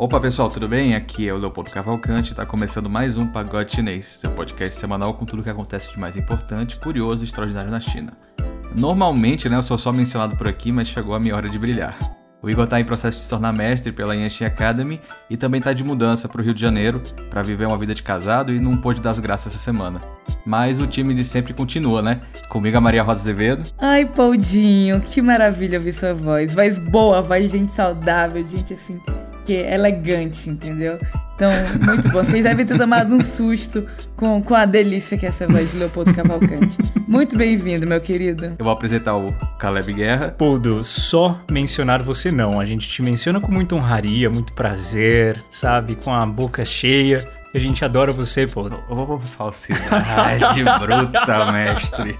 Opa pessoal, tudo bem? Aqui é o Leopoldo Cavalcante, está começando mais um Pagode Chinês, seu podcast semanal com tudo que acontece de mais importante, curioso e extraordinário na China. Normalmente, né, eu sou só mencionado por aqui, mas chegou a minha hora de brilhar. O Igor está em processo de se tornar mestre pela Yanshin Academy e também está de mudança para o Rio de Janeiro para viver uma vida de casado e não pôde dar as graças essa semana. Mas o time de sempre continua, né? Comigo a Maria Rosa Azevedo. Ai, Poldinho, que maravilha ouvir sua voz. Voz boa, voz de gente saudável, gente assim que é elegante, entendeu? Então, muito bom. Vocês devem ter tomado um susto com, com a delícia que é essa voz de Leopoldo Cavalcante. Muito bem-vindo, meu querido. Eu vou apresentar o Caleb Guerra. Leopoldo, só mencionar você não. A gente te menciona com muita honraria, muito prazer, sabe? Com a boca cheia. A gente adora você, pô. Ô, oh, falsidade bruta, mestre.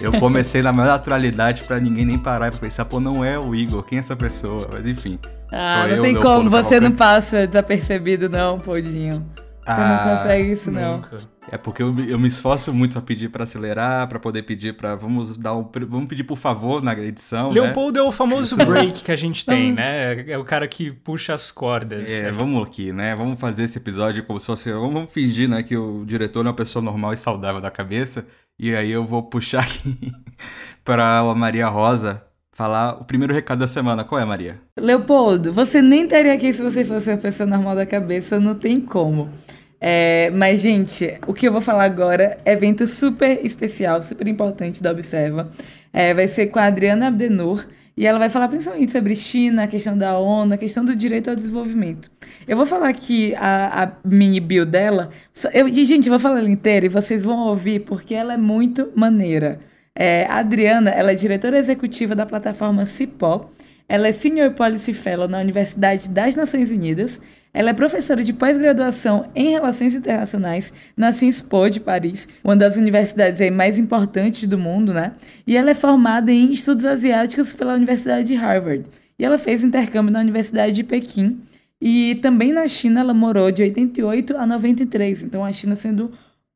Eu comecei na maior naturalidade para ninguém nem parar pra pensar, pô, não é o Igor, quem é essa pessoa? Mas enfim. Ah, não eu, tem como, você não passa desapercebido, não, Podinho. Você ah, não consegue isso, nunca. não. É porque eu, eu me esforço muito pra pedir pra acelerar, pra poder pedir pra. Vamos dar um, Vamos pedir por favor na edição. Né? Leopoldo né? é o famoso break que a gente tem, né? É o cara que puxa as cordas. É, vamos aqui, né? Vamos fazer esse episódio como se fosse. Vamos fingir, né, que o diretor é uma pessoa normal e saudável da cabeça. E aí eu vou puxar aqui para a Maria Rosa falar o primeiro recado da semana. Qual é, Maria? Leopoldo, você nem estaria aqui se você fosse uma pessoa normal da cabeça, não tem como. É, mas, gente, o que eu vou falar agora é evento super especial, super importante da Observa. É, vai ser com a Adriana Abdenur e ela vai falar principalmente sobre China, a questão da ONU, a questão do direito ao desenvolvimento. Eu vou falar aqui a, a mini bio dela. Eu, e, gente, eu vou falar ela inteira e vocês vão ouvir porque ela é muito maneira. É, a Adriana, ela é diretora executiva da plataforma Cipó. Ela é Senior Policy Fellow na Universidade das Nações Unidas. Ela é professora de pós-graduação em Relações Internacionais na Cinspo de Paris, uma das universidades aí mais importantes do mundo, né? E ela é formada em Estudos Asiáticos pela Universidade de Harvard. E ela fez intercâmbio na Universidade de Pequim. E também na China ela morou de 88 a 93. Então a China sendo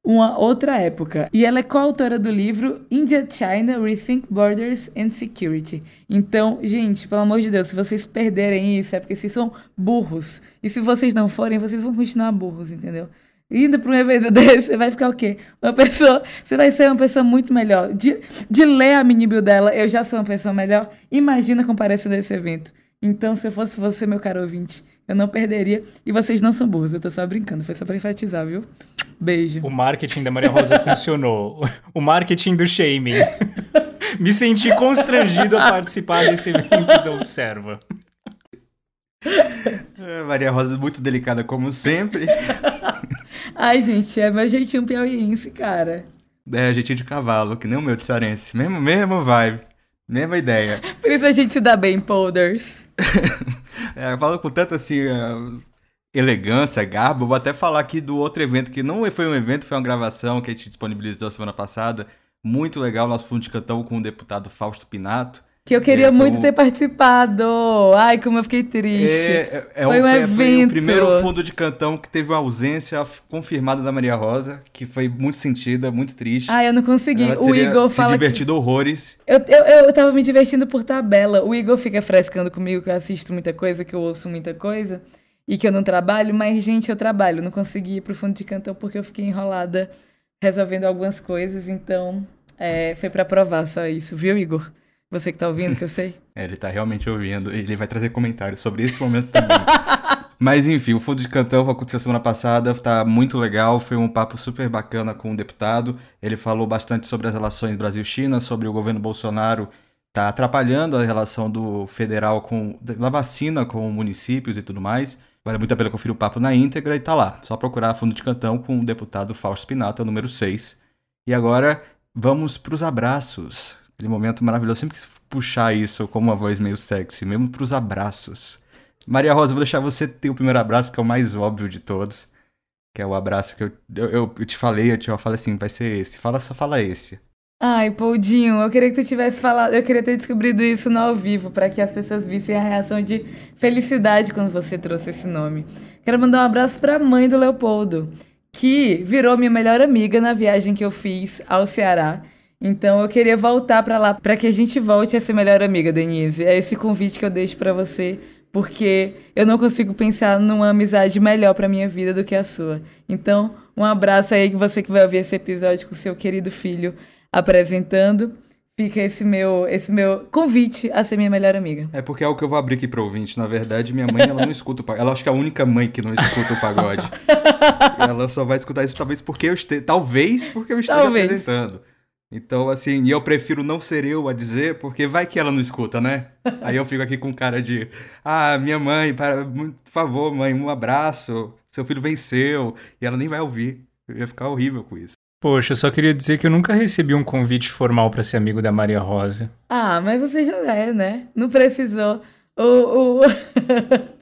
uma outra época. E ela é coautora do livro India China Rethink Borders and Security. Então, gente, pelo amor de Deus, se vocês perderem isso é porque vocês são burros. E se vocês não forem, vocês vão continuar burros, entendeu? Indo para um evento desse, você vai ficar o quê? Uma pessoa. Você vai ser uma pessoa muito melhor. De, de ler a mini bio dela, eu já sou uma pessoa melhor. Imagina comparecer nesse evento. Então, se eu fosse você, meu caro ouvinte, eu não perderia. E vocês não são burros, eu tô só brincando. Foi só pra enfatizar, viu? Beijo. O marketing da Maria Rosa funcionou. O marketing do shaming. Me senti constrangido a participar desse evento da Observa. É, Maria Rosa muito delicada, como sempre. Ai, gente, é meu jeitinho piauiense, cara. É, jeitinho de cavalo, que nem o meu de cearense. Mesmo, mesmo vibe. Mesma ideia. Por isso a gente se dá bem, Polders. É, falo com tanta assim, uh, elegância, garbo. Vou até falar aqui do outro evento que não foi um evento, foi uma gravação que a gente disponibilizou semana passada. Muito legal, nosso fundo de cantão com o deputado Fausto Pinato. Que eu queria é, muito um... ter participado. Ai, como eu fiquei triste. É, é, é foi um, evento. Foi o primeiro fundo de cantão que teve uma ausência confirmada da Maria Rosa, que foi muito sentida, muito triste. Ai, eu não consegui. o Igor se fala. Se divertido que... horrores. Eu, eu, eu tava me divertindo por tabela. O Igor fica frescando comigo que eu assisto muita coisa, que eu ouço muita coisa e que eu não trabalho, mas, gente, eu trabalho. Não consegui ir pro fundo de cantão porque eu fiquei enrolada resolvendo algumas coisas, então é, foi para provar só isso, viu, Igor? Você que tá ouvindo, que eu sei. É, ele tá realmente ouvindo. Ele vai trazer comentários sobre esse momento também. Mas enfim, o Fundo de Cantão aconteceu semana passada, tá muito legal, foi um papo super bacana com o deputado. Ele falou bastante sobre as relações Brasil-China, sobre o governo Bolsonaro tá atrapalhando a relação do federal com da vacina com municípios e tudo mais. Vale muito a pena conferir o papo na íntegra e tá lá. Só procurar Fundo de Cantão com o deputado Fausto Pinata, número 6. E agora vamos para os abraços. Aquele momento maravilhoso. Sempre quis puxar isso como uma voz meio sexy, mesmo para os abraços. Maria Rosa, vou deixar você ter o primeiro abraço, que é o mais óbvio de todos. Que é o abraço que eu, eu, eu te falei, eu te falei assim, vai ser esse. Fala, só fala esse. Ai, Poldinho, eu queria que tu tivesse falado, eu queria ter descobrido isso no ao vivo, para que as pessoas vissem a reação de felicidade quando você trouxe esse nome. Quero mandar um abraço para a mãe do Leopoldo, que virou minha melhor amiga na viagem que eu fiz ao Ceará. Então eu queria voltar para lá para que a gente volte a ser melhor amiga, Denise. É esse convite que eu deixo para você porque eu não consigo pensar numa amizade melhor pra minha vida do que a sua. Então, um abraço aí que você que vai ouvir esse episódio com seu querido filho apresentando. Fica esse meu, esse meu convite a ser minha melhor amiga. É porque é o que eu vou abrir aqui pro ouvinte. Na verdade, minha mãe ela não escuta o pagode. Ela acho que é a única mãe que não escuta o pagode. ela só vai escutar isso talvez porque eu esteja. Talvez porque eu esteja talvez. apresentando. Então, assim, e eu prefiro não ser eu a dizer, porque vai que ela não escuta, né? Aí eu fico aqui com cara de, ah, minha mãe, para, por favor, mãe, um abraço, seu filho venceu, e ela nem vai ouvir. Eu ia ficar horrível com isso. Poxa, eu só queria dizer que eu nunca recebi um convite formal para ser amigo da Maria Rosa. Ah, mas você já é, né? Não precisou. O. o...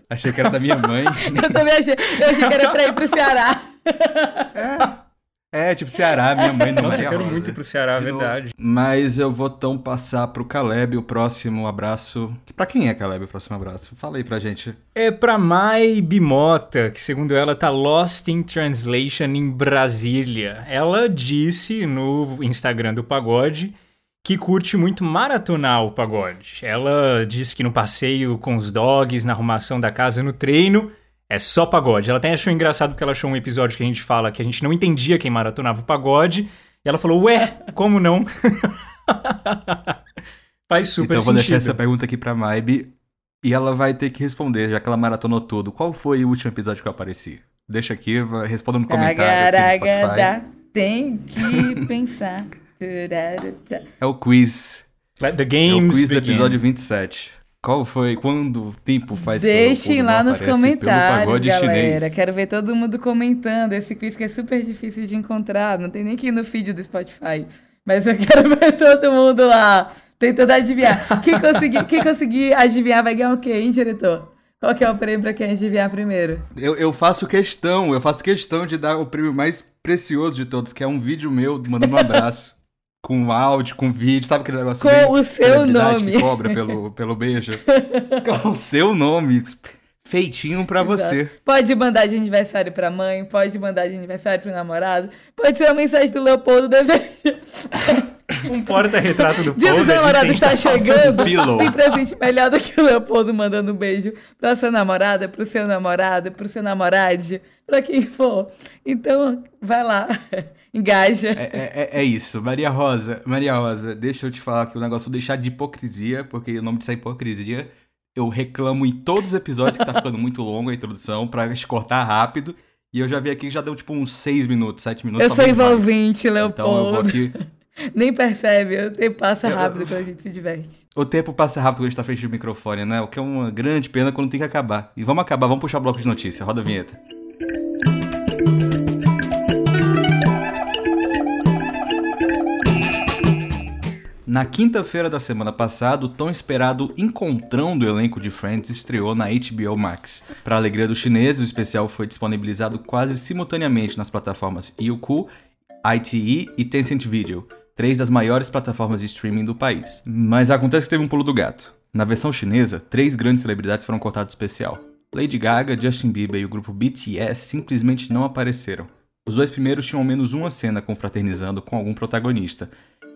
Achei que era da minha mãe. eu também achei. Eu achei que era pra ir pro Ceará. É. É, tipo Ceará, minha mãe não Nossa, eu quero muito ir pro Ceará, é verdade. Mas eu vou então passar pro Caleb o próximo abraço. Pra quem é Caleb o próximo abraço? Fala aí pra gente. É pra Mai Bimota, que segundo ela tá lost in translation em Brasília. Ela disse no Instagram do Pagode que curte muito maratonar o pagode. Ela disse que no passeio com os dogs, na arrumação da casa, no treino, é só pagode. Ela até achou engraçado porque ela achou um episódio que a gente fala que a gente não entendia quem maratonava o pagode. E ela falou, ué, como não? Faz super então, sentido. vou deixar essa pergunta aqui pra Maibe e ela vai ter que responder, já que ela maratonou tudo. Qual foi o último episódio que eu apareci? Deixa aqui, responda no comentário. Agaragada, tem que pensar. É o quiz. Let the games é o quiz begin. do episódio 27. Qual foi? Quando o tempo faz Deixem lá nos comentários, galera. Chinês. Quero ver todo mundo comentando. Esse quiz que é super difícil de encontrar. Não tem nem que ir no feed do Spotify. Mas eu quero ver todo mundo lá tentando adivinhar. Quem conseguir, quem conseguir adivinhar vai ganhar o quê, hein, diretor? Qual que é o prêmio pra quem adivinhar primeiro? Eu, eu faço questão, eu faço questão de dar o prêmio mais precioso de todos, que é um vídeo meu mandando um abraço com áudio, com vídeo, sabe aquele negócio Com o seu nome. Que cobra pelo, pelo beijo. com o seu nome. Feitinho para você. Pode mandar de aniversário pra mãe, pode mandar de aniversário pro namorado, pode ser uma mensagem do Leopoldo deseja. Um porta-retrato do Dia dos namorados está chegando. Tem presente melhor do que o Leopoldo mandando um beijo pra sua namorada, pro seu namorado, pro seu namorade, pra quem for. Então, vai lá, engaja. É, é, é, isso. Maria Rosa, Maria Rosa, deixa eu te falar que o negócio vou deixar de hipocrisia, porque o nome disso é hipocrisia eu reclamo em todos os episódios que tá ficando muito longo a introdução pra cortar rápido. E eu já vi aqui que já deu tipo uns 6 minutos, 7 minutos. Eu sou envolvente, Leopoldo. Então eu vou aqui. Nem percebe, o tempo passa rápido eu, quando a gente se diverte. O tempo passa rápido quando a gente tá frente do microfone, né? O que é uma grande pena quando tem que acabar. E vamos acabar, vamos puxar o bloco de notícia. Roda a vinheta. Na quinta-feira da semana passada, o tão esperado encontrão do elenco de Friends estreou na HBO Max. Para alegria dos chineses, o especial foi disponibilizado quase simultaneamente nas plataformas Youku, ITE e Tencent Video, três das maiores plataformas de streaming do país. Mas acontece que teve um pulo do gato. Na versão chinesa, três grandes celebridades foram cortadas especial. Lady Gaga, Justin Bieber e o grupo BTS simplesmente não apareceram. Os dois primeiros tinham ao menos uma cena confraternizando com algum protagonista,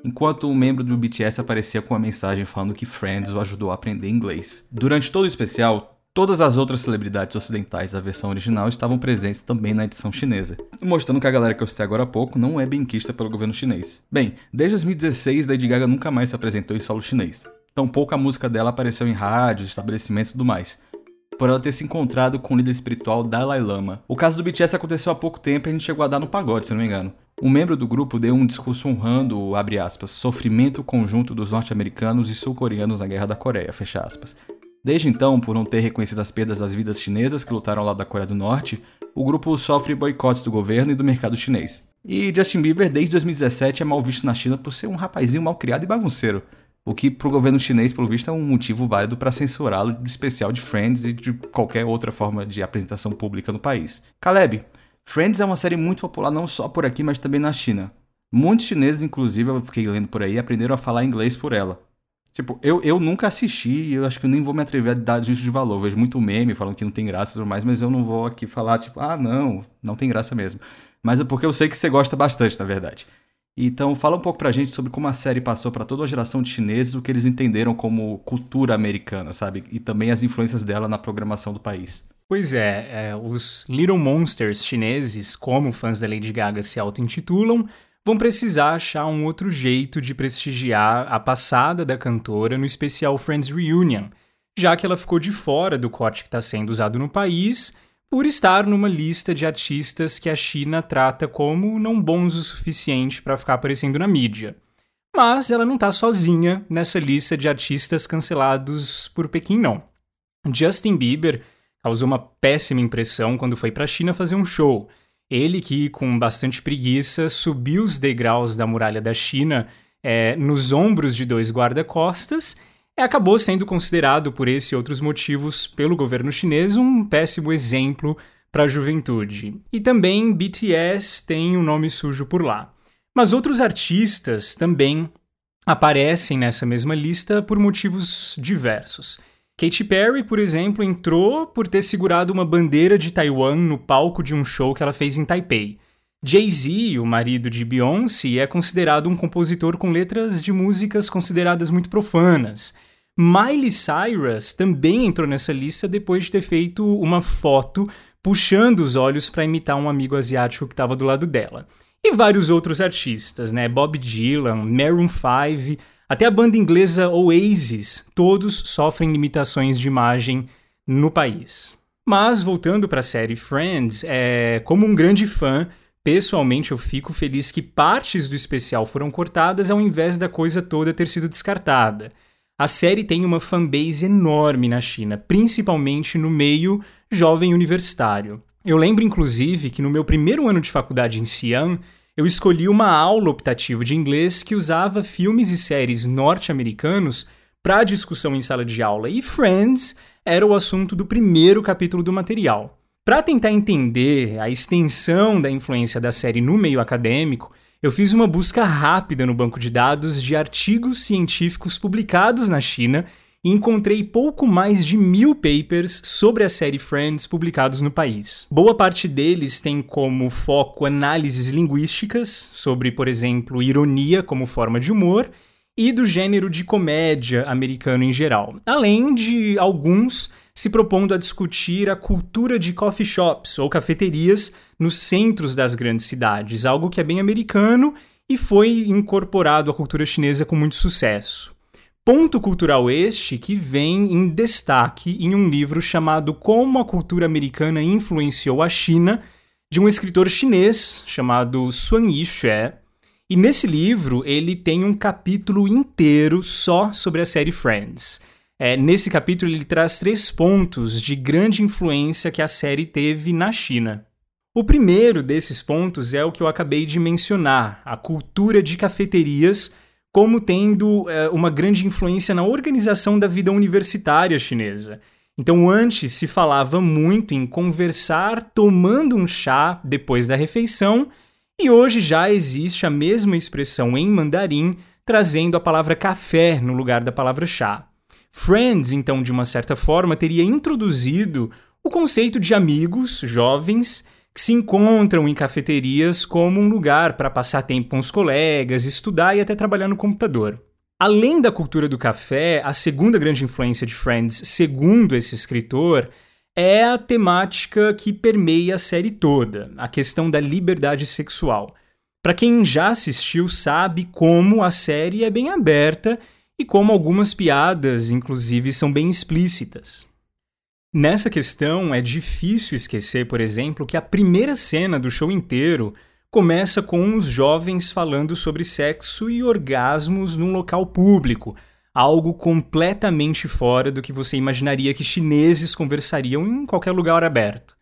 enquanto um membro do BTS aparecia com uma mensagem falando que Friends o ajudou a aprender inglês. Durante todo o especial, todas as outras celebridades ocidentais da versão original estavam presentes também na edição chinesa, mostrando que a galera que eu citei agora há pouco não é benquista pelo governo chinês. Bem, desde 2016, Lady Gaga nunca mais se apresentou em solo chinês. Tampouco a música dela apareceu em rádios, estabelecimentos e tudo mais por ela ter se encontrado com o líder espiritual Dalai Lama. O caso do BTS aconteceu há pouco tempo e a gente chegou a dar no pagode, se não me engano. Um membro do grupo deu um discurso honrando o, aspas, sofrimento conjunto dos norte-americanos e sul-coreanos na Guerra da Coreia, fecha aspas. Desde então, por não ter reconhecido as perdas das vidas chinesas que lutaram lado da Coreia do Norte, o grupo sofre boicotes do governo e do mercado chinês. E Justin Bieber, desde 2017, é mal visto na China por ser um rapazinho mal criado e bagunceiro. O que para o governo chinês, pelo visto, é um motivo válido para censurá-lo do especial de Friends e de qualquer outra forma de apresentação pública no país. Caleb, Friends é uma série muito popular não só por aqui, mas também na China. Muitos chineses, inclusive, eu fiquei lendo por aí, aprenderam a falar inglês por ela. Tipo, eu, eu nunca assisti eu acho que eu nem vou me atrever a dar juízo de valor. Eu vejo muito meme falando que não tem graça e tudo mais, mas eu não vou aqui falar, tipo, ah, não, não tem graça mesmo. Mas é porque eu sei que você gosta bastante, na verdade. Então, fala um pouco pra gente sobre como a série passou para toda a geração de chineses, o que eles entenderam como cultura americana, sabe? E também as influências dela na programação do país. Pois é, é os Little Monsters chineses, como fãs da Lady Gaga se auto-intitulam, vão precisar achar um outro jeito de prestigiar a passada da cantora no especial Friends Reunion, já que ela ficou de fora do corte que está sendo usado no país por estar numa lista de artistas que a China trata como não bons o suficiente para ficar aparecendo na mídia. Mas ela não está sozinha nessa lista de artistas cancelados por Pequim, não. Justin Bieber causou uma péssima impressão quando foi para a China fazer um show. Ele que, com bastante preguiça, subiu os degraus da muralha da China é, nos ombros de dois guarda-costas acabou sendo considerado por esse e outros motivos pelo governo chinês um péssimo exemplo para a juventude. E também BTS tem um nome sujo por lá. Mas outros artistas também aparecem nessa mesma lista por motivos diversos. Katy Perry, por exemplo, entrou por ter segurado uma bandeira de Taiwan no palco de um show que ela fez em Taipei. Jay-Z, o marido de Beyoncé, é considerado um compositor com letras de músicas consideradas muito profanas. Miley Cyrus também entrou nessa lista depois de ter feito uma foto puxando os olhos para imitar um amigo asiático que estava do lado dela. E vários outros artistas, né? Bob Dylan, Maroon 5, até a banda inglesa Oasis, todos sofrem limitações de imagem no país. Mas voltando para a série Friends, é, como um grande fã, pessoalmente eu fico feliz que partes do especial foram cortadas ao invés da coisa toda ter sido descartada. A série tem uma fanbase enorme na China, principalmente no meio jovem universitário. Eu lembro, inclusive, que no meu primeiro ano de faculdade em Xi'an, eu escolhi uma aula optativa de inglês que usava filmes e séries norte-americanos para discussão em sala de aula, e Friends era o assunto do primeiro capítulo do material. Para tentar entender a extensão da influência da série no meio acadêmico, eu fiz uma busca rápida no banco de dados de artigos científicos publicados na China e encontrei pouco mais de mil papers sobre a série Friends publicados no país. Boa parte deles tem como foco análises linguísticas sobre, por exemplo, ironia como forma de humor e do gênero de comédia americano em geral, além de alguns se propondo a discutir a cultura de coffee shops ou cafeterias nos centros das grandes cidades, algo que é bem americano e foi incorporado à cultura chinesa com muito sucesso. Ponto cultural este que vem em destaque em um livro chamado Como a Cultura Americana Influenciou a China, de um escritor chinês chamado Sun Yixue. E nesse livro ele tem um capítulo inteiro só sobre a série Friends. É, nesse capítulo ele traz três pontos de grande influência que a série teve na China. O primeiro desses pontos é o que eu acabei de mencionar, a cultura de cafeterias como tendo é, uma grande influência na organização da vida universitária chinesa. Então, antes se falava muito em conversar tomando um chá depois da refeição, e hoje já existe a mesma expressão em mandarim, trazendo a palavra café no lugar da palavra chá. Friends, então, de uma certa forma, teria introduzido o conceito de amigos jovens que se encontram em cafeterias como um lugar para passar tempo com os colegas, estudar e até trabalhar no computador. Além da cultura do café, a segunda grande influência de Friends, segundo esse escritor, é a temática que permeia a série toda, a questão da liberdade sexual. Para quem já assistiu, sabe como a série é bem aberta e como algumas piadas, inclusive, são bem explícitas. Nessa questão, é difícil esquecer, por exemplo, que a primeira cena do show inteiro começa com os jovens falando sobre sexo e orgasmos num local público, algo completamente fora do que você imaginaria que chineses conversariam em qualquer lugar aberto.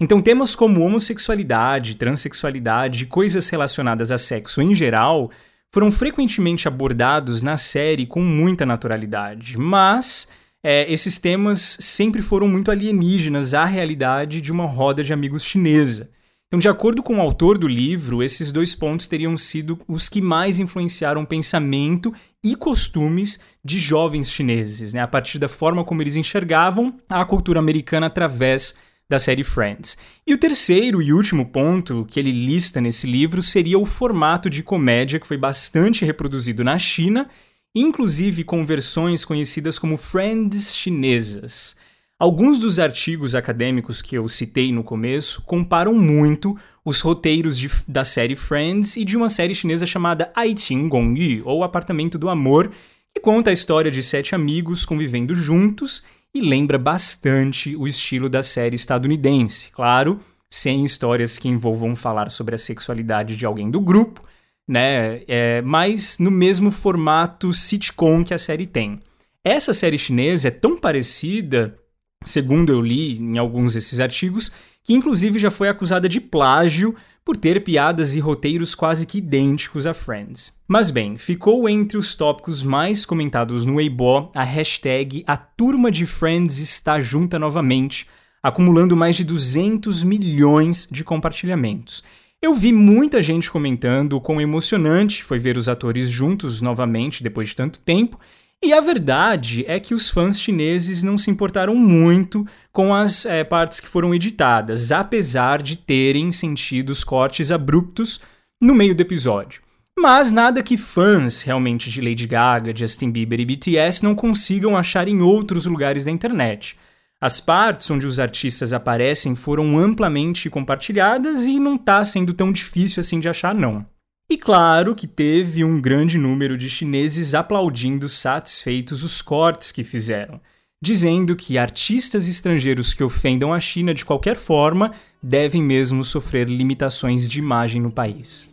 Então, temas como homossexualidade, transexualidade e coisas relacionadas a sexo em geral foram frequentemente abordados na série com muita naturalidade, mas é, esses temas sempre foram muito alienígenas à realidade de uma roda de amigos chinesa. Então, de acordo com o autor do livro, esses dois pontos teriam sido os que mais influenciaram o pensamento e costumes de jovens chineses, né, a partir da forma como eles enxergavam a cultura americana através da série Friends. E o terceiro e último ponto que ele lista nesse livro seria o formato de comédia que foi bastante reproduzido na China, inclusive com versões conhecidas como Friends chinesas. Alguns dos artigos acadêmicos que eu citei no começo comparam muito os roteiros de, da série Friends e de uma série chinesa chamada Aiqing Gongyu, ou Apartamento do Amor, que conta a história de sete amigos convivendo juntos e lembra bastante o estilo da série estadunidense. Claro, sem histórias que envolvam falar sobre a sexualidade de alguém do grupo, né? É, mas no mesmo formato sitcom que a série tem. Essa série chinesa é tão parecida, segundo eu li em alguns desses artigos, que inclusive já foi acusada de plágio por ter piadas e roteiros quase que idênticos a Friends. Mas bem, ficou entre os tópicos mais comentados no Weibo a hashtag A Turma de Friends está junta novamente, acumulando mais de 200 milhões de compartilhamentos. Eu vi muita gente comentando o quão emocionante foi ver os atores juntos novamente depois de tanto tempo e a verdade é que os fãs chineses não se importaram muito com as é, partes que foram editadas, apesar de terem sentido os cortes abruptos no meio do episódio. Mas nada que fãs realmente de Lady Gaga, Justin Bieber e BTS não consigam achar em outros lugares da internet. As partes onde os artistas aparecem foram amplamente compartilhadas e não está sendo tão difícil assim de achar, não. E claro que teve um grande número de chineses aplaudindo satisfeitos os cortes que fizeram, dizendo que artistas estrangeiros que ofendam a China de qualquer forma devem mesmo sofrer limitações de imagem no país.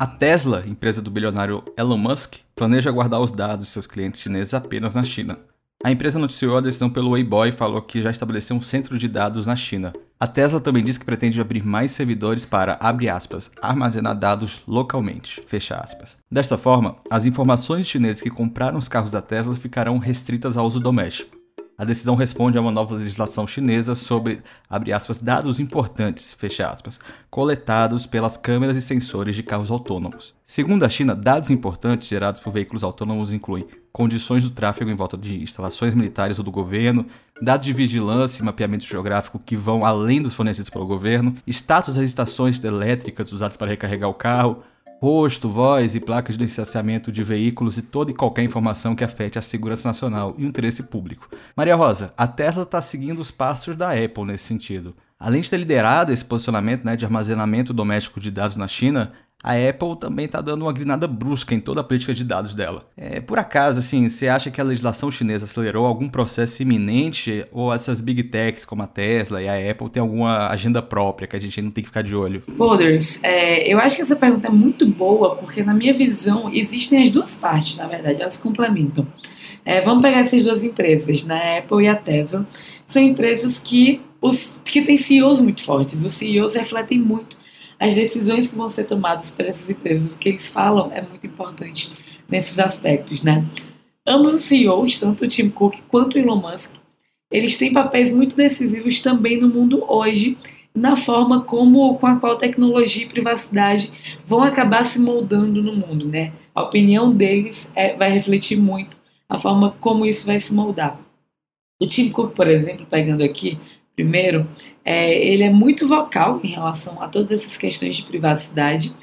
A Tesla, empresa do bilionário Elon Musk, planeja guardar os dados de seus clientes chineses apenas na China. A empresa noticiou a decisão pelo Weibo e falou que já estabeleceu um centro de dados na China. A Tesla também disse que pretende abrir mais servidores para, aspas, armazenar dados localmente. Desta forma, as informações chinesas que compraram os carros da Tesla ficarão restritas ao uso doméstico. A decisão responde a uma nova legislação chinesa sobre, aspas, dados importantes, aspas, coletados pelas câmeras e sensores de carros autônomos. Segundo a China, dados importantes gerados por veículos autônomos incluem condições do tráfego em volta de instalações militares ou do governo, dados de vigilância e mapeamento geográfico que vão além dos fornecidos pelo governo, status das estações elétricas usadas para recarregar o carro, rosto, voz e placas de licenciamento de veículos e toda e qualquer informação que afete a segurança nacional e o interesse público. Maria Rosa, a Tesla está seguindo os passos da Apple nesse sentido. Além de ter liderado esse posicionamento né, de armazenamento doméstico de dados na China, a Apple também está dando uma grinada brusca em toda a política de dados dela. É, por acaso, assim, você acha que a legislação chinesa acelerou algum processo iminente ou essas big techs como a Tesla e a Apple têm alguma agenda própria que a gente não tem que ficar de olho? Borders, é, eu acho que essa pergunta é muito boa porque na minha visão existem as duas partes, na verdade, elas complementam. É, vamos pegar essas duas empresas, né, a Apple e a Tesla, são empresas que, os, que têm CEOs muito fortes, os CEOs refletem muito as decisões que vão ser tomadas por essas empresas, o que eles falam é muito importante nesses aspectos, né? Ambos os CEOs, tanto o Tim Cook quanto o Elon Musk, eles têm papéis muito decisivos também no mundo hoje, na forma como com a qual tecnologia e privacidade vão acabar se moldando no mundo, né? A opinião deles é, vai refletir muito a forma como isso vai se moldar. O Tim Cook, por exemplo, pegando aqui Primeiro, é, ele é muito vocal em relação a todas essas questões de privacidade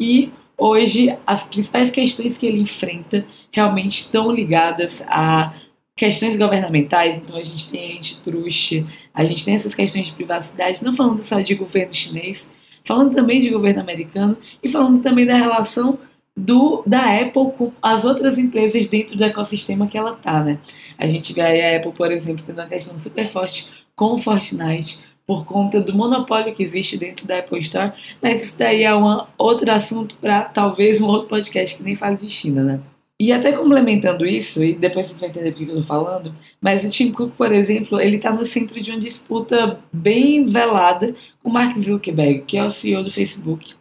e hoje as principais questões que ele enfrenta realmente estão ligadas a questões governamentais, então a gente tem antitrust, a gente tem essas questões de privacidade, não falando só de governo chinês, falando também de governo americano e falando também da relação do, da Apple com as outras empresas dentro do ecossistema que ela está, né? A gente vê a Apple, por exemplo, tendo uma questão super forte com o Fortnite por conta do monopólio que existe dentro da Apple Store, mas isso daí é um outro assunto para talvez um outro podcast que nem fale de China, né? E até complementando isso, e depois vocês vão entender por que eu tô falando, mas o Tim Cook, por exemplo, ele tá no centro de uma disputa bem velada com o Mark Zuckerberg, que é o CEO do Facebook.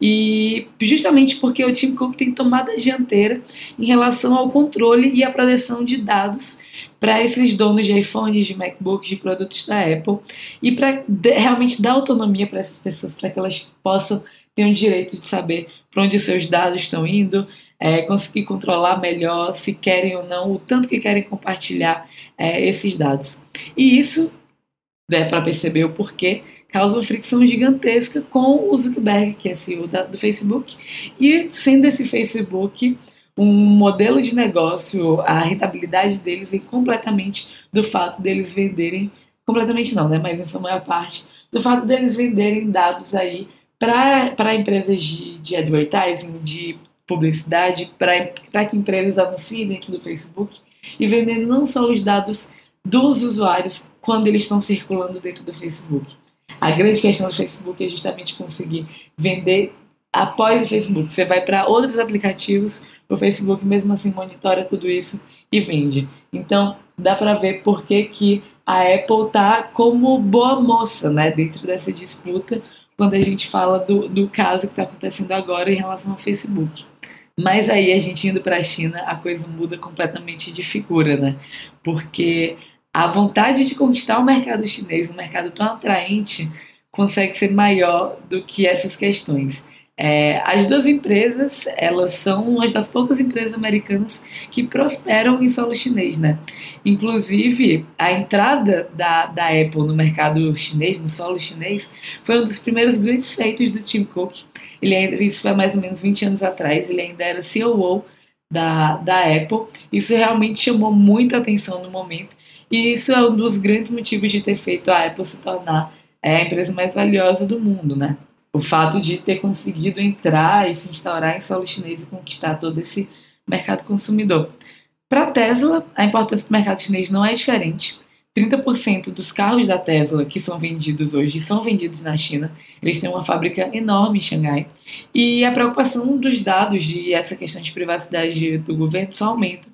E justamente porque o Tim Cook tem tomado a dianteira em relação ao controle e à proteção de dados para esses donos de iPhones, de MacBooks, de produtos da Apple e para realmente dar autonomia para essas pessoas, para que elas possam tem o direito de saber para onde seus dados estão indo, é, conseguir controlar melhor se querem ou não, o tanto que querem compartilhar é, esses dados. E isso, dá para perceber o porquê, causa uma fricção gigantesca com o Zuckerberg, que é CEO da, do Facebook, e sendo esse Facebook um modelo de negócio, a rentabilidade deles vem completamente do fato deles venderem, completamente não, né, mas em sua maior parte, do fato deles venderem dados aí para empresas de, de advertising, de publicidade, para que empresas anunciem dentro do Facebook e vendendo não só os dados dos usuários quando eles estão circulando dentro do Facebook. A grande questão do Facebook é justamente conseguir vender após o Facebook. Você vai para outros aplicativos, o Facebook mesmo assim monitora tudo isso e vende. Então, dá para ver por que, que a Apple tá como boa moça, né, dentro dessa disputa, quando a gente fala do, do caso que está acontecendo agora em relação ao Facebook. Mas aí a gente indo para a China, a coisa muda completamente de figura, né? Porque a vontade de conquistar o mercado chinês, um mercado tão atraente, consegue ser maior do que essas questões. É, as duas empresas, elas são uma das poucas empresas americanas que prosperam em solo chinês, né? Inclusive, a entrada da, da Apple no mercado chinês, no solo chinês, foi um dos primeiros grandes feitos do Tim Cook. Ele ainda, isso foi mais ou menos 20 anos atrás, ele ainda era COO da, da Apple. Isso realmente chamou muita atenção no momento. E isso é um dos grandes motivos de ter feito a Apple se tornar é, a empresa mais valiosa do mundo, né? O fato de ter conseguido entrar e se instaurar em solo chinês e conquistar todo esse mercado consumidor. Para a Tesla, a importância do mercado chinês não é diferente. 30% dos carros da Tesla que são vendidos hoje são vendidos na China. Eles têm uma fábrica enorme em Xangai. E a preocupação dos dados e essa questão de privacidade do governo só aumenta.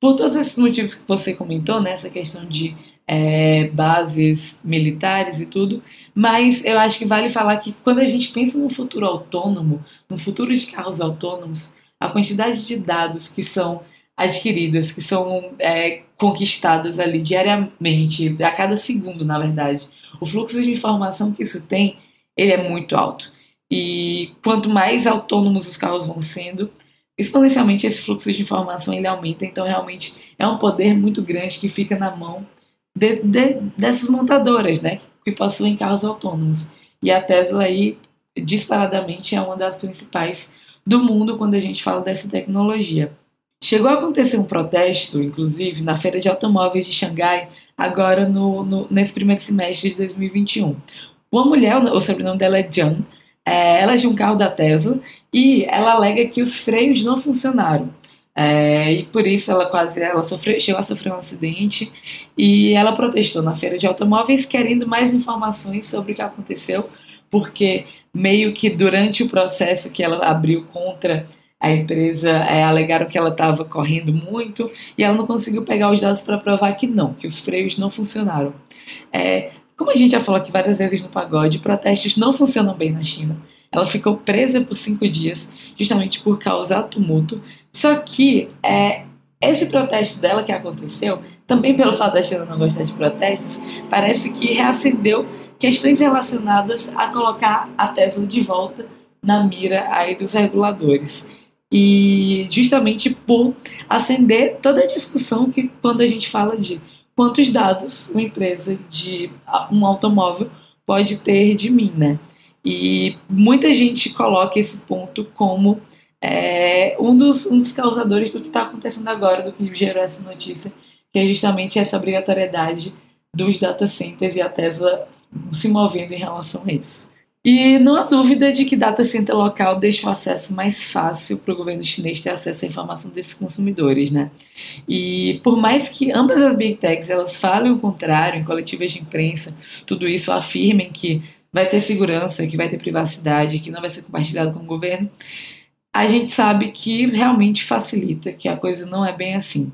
Por todos esses motivos que você comentou, né, essa questão de é, bases militares e tudo, mas eu acho que vale falar que quando a gente pensa no futuro autônomo, no futuro de carros autônomos, a quantidade de dados que são adquiridas, que são é, conquistadas ali diariamente, a cada segundo, na verdade, o fluxo de informação que isso tem, ele é muito alto. E quanto mais autônomos os carros vão sendo, exponencialmente esse fluxo de informação ele aumenta. Então, realmente, é um poder muito grande que fica na mão de, de, dessas montadoras, né, que possuem carros autônomos. E a Tesla aí, disparadamente, é uma das principais do mundo quando a gente fala dessa tecnologia. Chegou a acontecer um protesto, inclusive, na feira de automóveis de Xangai, agora no, no nesse primeiro semestre de 2021. Uma mulher, o sobrenome dela é Jiang, é, ela é de um carro da Tesla e ela alega que os freios não funcionaram. É, e por isso ela quase ela sofreu, chegou a sofrer um acidente e ela protestou na feira de automóveis querendo mais informações sobre o que aconteceu, porque meio que durante o processo que ela abriu contra a empresa é, alegaram que ela estava correndo muito e ela não conseguiu pegar os dados para provar que não, que os freios não funcionaram. É, como a gente já falou aqui várias vezes no pagode, protestos não funcionam bem na China. Ela ficou presa por cinco dias, justamente por causar tumulto. Só que é, esse protesto dela que aconteceu, também pelo fato da China não gostar de protestos, parece que reacendeu questões relacionadas a colocar a Tesla de volta na mira aí dos reguladores. E justamente por acender toda a discussão que quando a gente fala de quantos dados uma empresa de um automóvel pode ter de mim, né? E muita gente coloca esse ponto como é, um, dos, um dos causadores do que está acontecendo agora, do que gerou essa notícia, que é justamente essa obrigatoriedade dos data centers e a Tesla se movendo em relação a isso. E não há dúvida de que data center local deixa o acesso mais fácil para o governo chinês ter acesso à informação desses consumidores, né? E por mais que ambas as big techs elas falem o contrário em coletivas de imprensa, tudo isso afirmem que vai ter segurança, que vai ter privacidade, que não vai ser compartilhado com o governo, a gente sabe que realmente facilita, que a coisa não é bem assim.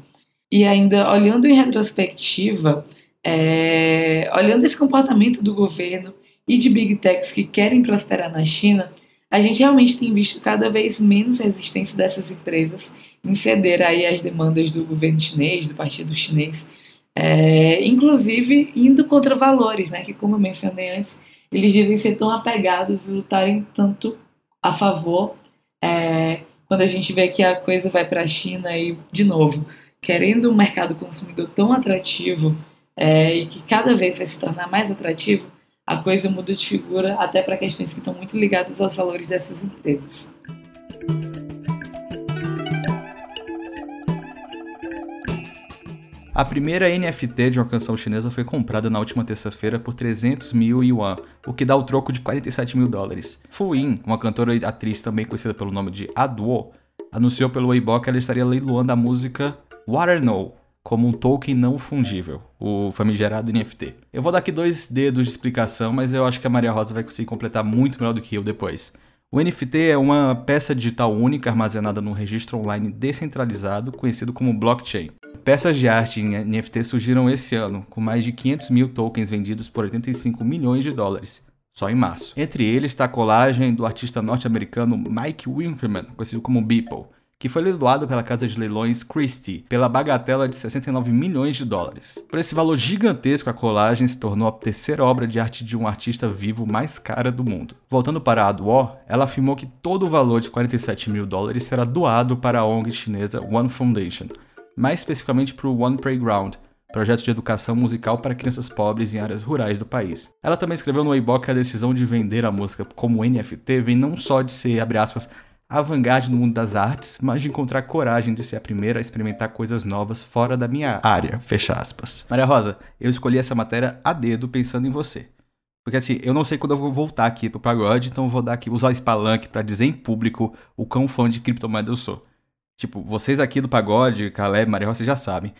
E ainda olhando em retrospectiva, é, olhando esse comportamento do governo e de big techs que querem prosperar na China, a gente realmente tem visto cada vez menos resistência dessas empresas em ceder aí às demandas do governo chinês, do partido chinês, é, inclusive indo contra valores, né, que como eu mencionei antes, eles dizem ser tão apegados e lutarem tanto a favor é, quando a gente vê que a coisa vai para a China e, de novo, querendo um mercado consumidor tão atrativo é, e que cada vez vai se tornar mais atrativo, a coisa muda de figura até para questões que estão muito ligadas aos valores dessas empresas. A primeira NFT de uma canção chinesa foi comprada na última terça-feira por 300 mil yuan, o que dá o troco de 47 mil dólares. Fu Yin, uma cantora e atriz também conhecida pelo nome de Aduo, anunciou pelo Weibo que ela estaria leiloando a música Water No, como um token não fungível, o famigerado NFT. Eu vou dar aqui dois dedos de explicação, mas eu acho que a Maria Rosa vai conseguir completar muito melhor do que eu depois. O NFT é uma peça digital única armazenada num registro online descentralizado, conhecido como blockchain. Peças de arte em NFT surgiram esse ano, com mais de 500 mil tokens vendidos por 85 milhões de dólares, só em março. Entre eles está a colagem do artista norte-americano Mike Winkelmann, conhecido como Beeple, que foi leiloado pela casa de leilões Christie pela bagatela de 69 milhões de dólares. Por esse valor gigantesco, a colagem se tornou a terceira obra de arte de um artista vivo mais cara do mundo. Voltando para a Adwar, ela afirmou que todo o valor de 47 mil dólares será doado para a ONG chinesa One Foundation, mais especificamente para o One Playground, projeto de educação musical para crianças pobres em áreas rurais do país. Ela também escreveu no Weibo que a decisão de vender a música como NFT vem não só de ser, abre aspas, avant-garde no mundo das artes, mas de encontrar coragem de ser a primeira a experimentar coisas novas fora da minha área, fecha aspas. Maria Rosa, eu escolhi essa matéria a dedo pensando em você. Porque assim, eu não sei quando eu vou voltar aqui pro pagode, então vou dar aqui, usar esse palanque para dizer em público o quão fã de criptomoeda eu sou. Tipo, vocês aqui do pagode, Caleb, Maria Rosa, já sabem.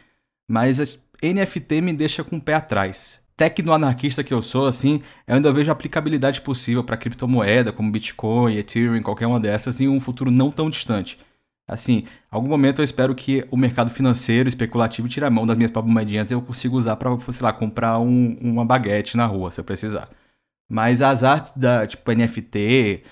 Mas NFT me deixa com o pé atrás. Tecno-anarquista que eu sou, assim, eu ainda vejo aplicabilidade possível para criptomoeda, como Bitcoin, Ethereum, qualquer uma dessas, em um futuro não tão distante. Assim, algum momento eu espero que o mercado financeiro especulativo tire a mão das minhas próprias moedinhas e eu consiga usar para, sei lá, comprar um, uma baguete na rua, se eu precisar. Mas as artes da, tipo, NFT,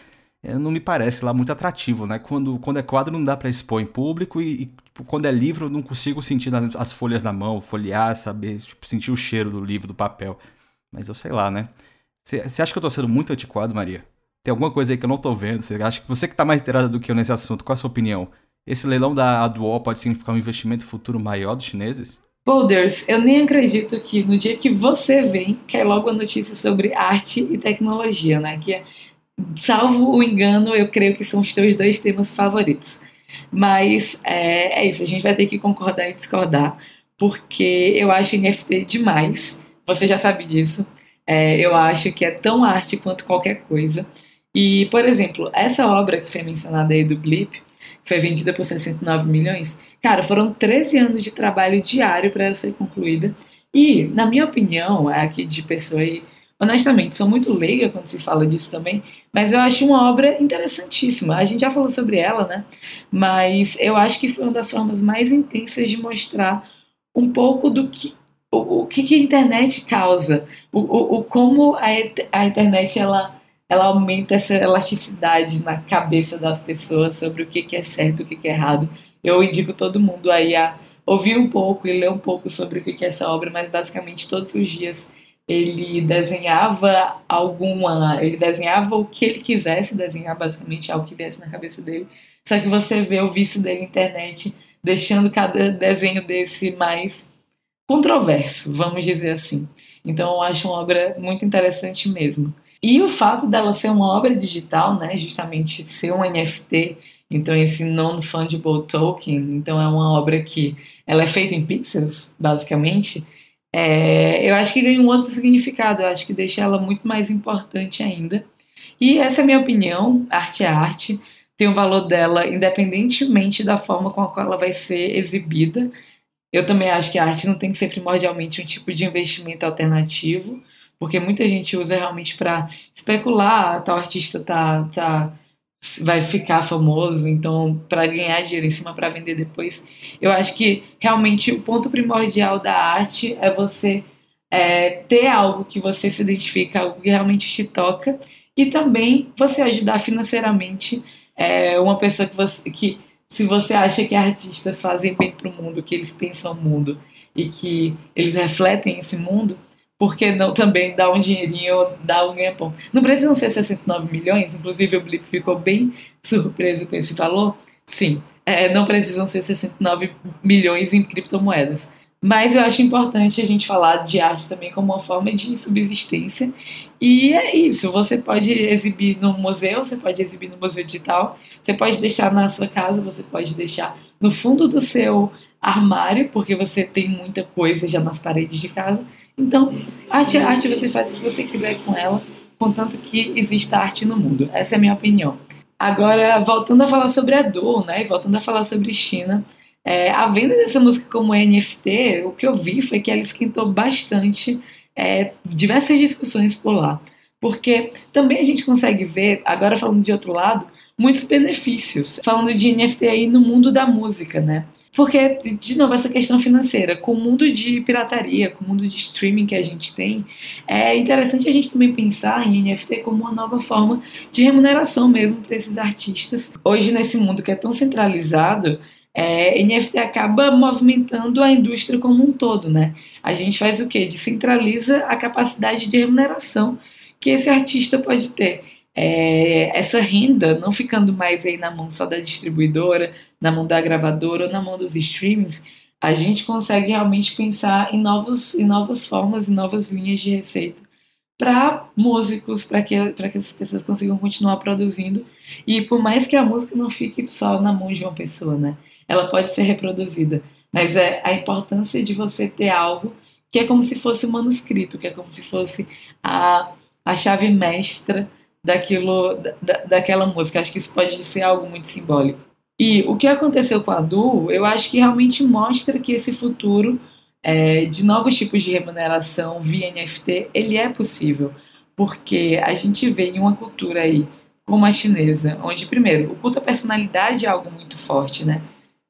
não me parece lá muito atrativo, né? Quando, quando é quadro não dá para expor em público e, e tipo, quando é livro eu não consigo sentir as folhas na mão, folhear, saber, tipo, sentir o cheiro do livro, do papel. Mas eu sei lá, né? Você acha que eu tô sendo muito antiquado, Maria? Tem alguma coisa aí que eu não tô vendo? Você acha que você que tá mais inteirada do que eu nesse assunto, qual é a sua opinião? Esse leilão da Aduol pode significar um investimento futuro maior dos chineses? Boulders, eu nem acredito que no dia que você vem, cai logo a notícia sobre arte e tecnologia, né? Que é salvo o engano, eu creio que são os teus dois temas favoritos. Mas é, é isso, a gente vai ter que concordar e discordar, porque eu acho NFT demais, você já sabe disso. É, eu acho que é tão arte quanto qualquer coisa. E, por exemplo, essa obra que foi mencionada aí do Blip, que foi vendida por 69 milhões, cara, foram 13 anos de trabalho diário para ela ser concluída. E, na minha opinião, é aqui de pessoa aí honestamente, sou muito leiga quando se fala disso também, mas eu acho uma obra interessantíssima. A gente já falou sobre ela, né? Mas eu acho que foi uma das formas mais intensas de mostrar um pouco do que o, o que, que a internet causa, o, o, o como a, a internet ela ela aumenta essa elasticidade na cabeça das pessoas sobre o que, que é certo o que, que é errado. Eu indico todo mundo aí a ouvir um pouco e ler um pouco sobre o que, que é essa obra, mas basicamente todos os dias ele desenhava alguma. Ele desenhava o que ele quisesse desenhar, basicamente, algo que viesse na cabeça dele. Só que você vê o vício dele na internet, deixando cada desenho desse mais controverso, vamos dizer assim. Então eu acho uma obra muito interessante mesmo. E o fato dela ser uma obra digital, né, justamente ser um NFT, então esse non-fungible token, então é uma obra que ela é feita em pixels, basicamente, é, eu acho que ganha um outro significado, eu acho que deixa ela muito mais importante ainda. E essa é a minha opinião: arte é arte, tem o valor dela independentemente da forma com a qual ela vai ser exibida. Eu também acho que a arte não tem que ser primordialmente um tipo de investimento alternativo, porque muita gente usa realmente para especular, tal artista tá, tá vai ficar famoso, então para ganhar dinheiro em cima para vender depois. Eu acho que realmente o ponto primordial da arte é você é, ter algo que você se identifica, algo que realmente te toca e também você ajudar financeiramente é, uma pessoa que você que se você acha que artistas fazem bem para o mundo, que eles pensam o mundo e que eles refletem esse mundo, por que não também dar um dinheirinho, dar um ganha-pão? Não precisam ser 69 milhões, inclusive o Blip ficou bem surpreso com esse valor. Sim, é, não precisam ser 69 milhões em criptomoedas. Mas eu acho importante a gente falar de arte também como uma forma de subsistência. E é isso, você pode exibir no museu, você pode exibir no museu digital, você pode deixar na sua casa, você pode deixar no fundo do seu armário, porque você tem muita coisa já nas paredes de casa. Então, arte é arte, você faz o que você quiser com ela, contanto que exista arte no mundo. Essa é a minha opinião. Agora, voltando a falar sobre a Duo, né, e voltando a falar sobre China, é, a venda dessa música como NFT, o que eu vi foi que ela esquentou bastante é, diversas discussões por lá. Porque também a gente consegue ver, agora falando de outro lado, muitos benefícios. Falando de NFT aí no mundo da música, né? Porque, de novo, essa questão financeira, com o mundo de pirataria, com o mundo de streaming que a gente tem, é interessante a gente também pensar em NFT como uma nova forma de remuneração mesmo para esses artistas. Hoje, nesse mundo que é tão centralizado, é, NFT acaba movimentando a indústria como um todo, né? A gente faz o quê? Descentraliza a capacidade de remuneração que esse artista pode ter. É, essa renda não ficando mais aí na mão só da distribuidora, na mão da gravadora ou na mão dos streamings, a gente consegue realmente pensar em, novos, em novas formas, em novas linhas de receita para músicos, para que, que essas pessoas consigam continuar produzindo. E por mais que a música não fique só na mão de uma pessoa, né? ela pode ser reproduzida. Mas é a importância de você ter algo que é como se fosse um manuscrito, que é como se fosse a, a chave mestra daquilo, da, daquela música. Acho que isso pode ser algo muito simbólico. E o que aconteceu com a Du, eu acho que realmente mostra que esse futuro é, de novos tipos de remuneração via NFT, ele é possível. Porque a gente vê em uma cultura aí, como a chinesa, onde, primeiro, o culto à personalidade é algo muito forte, né?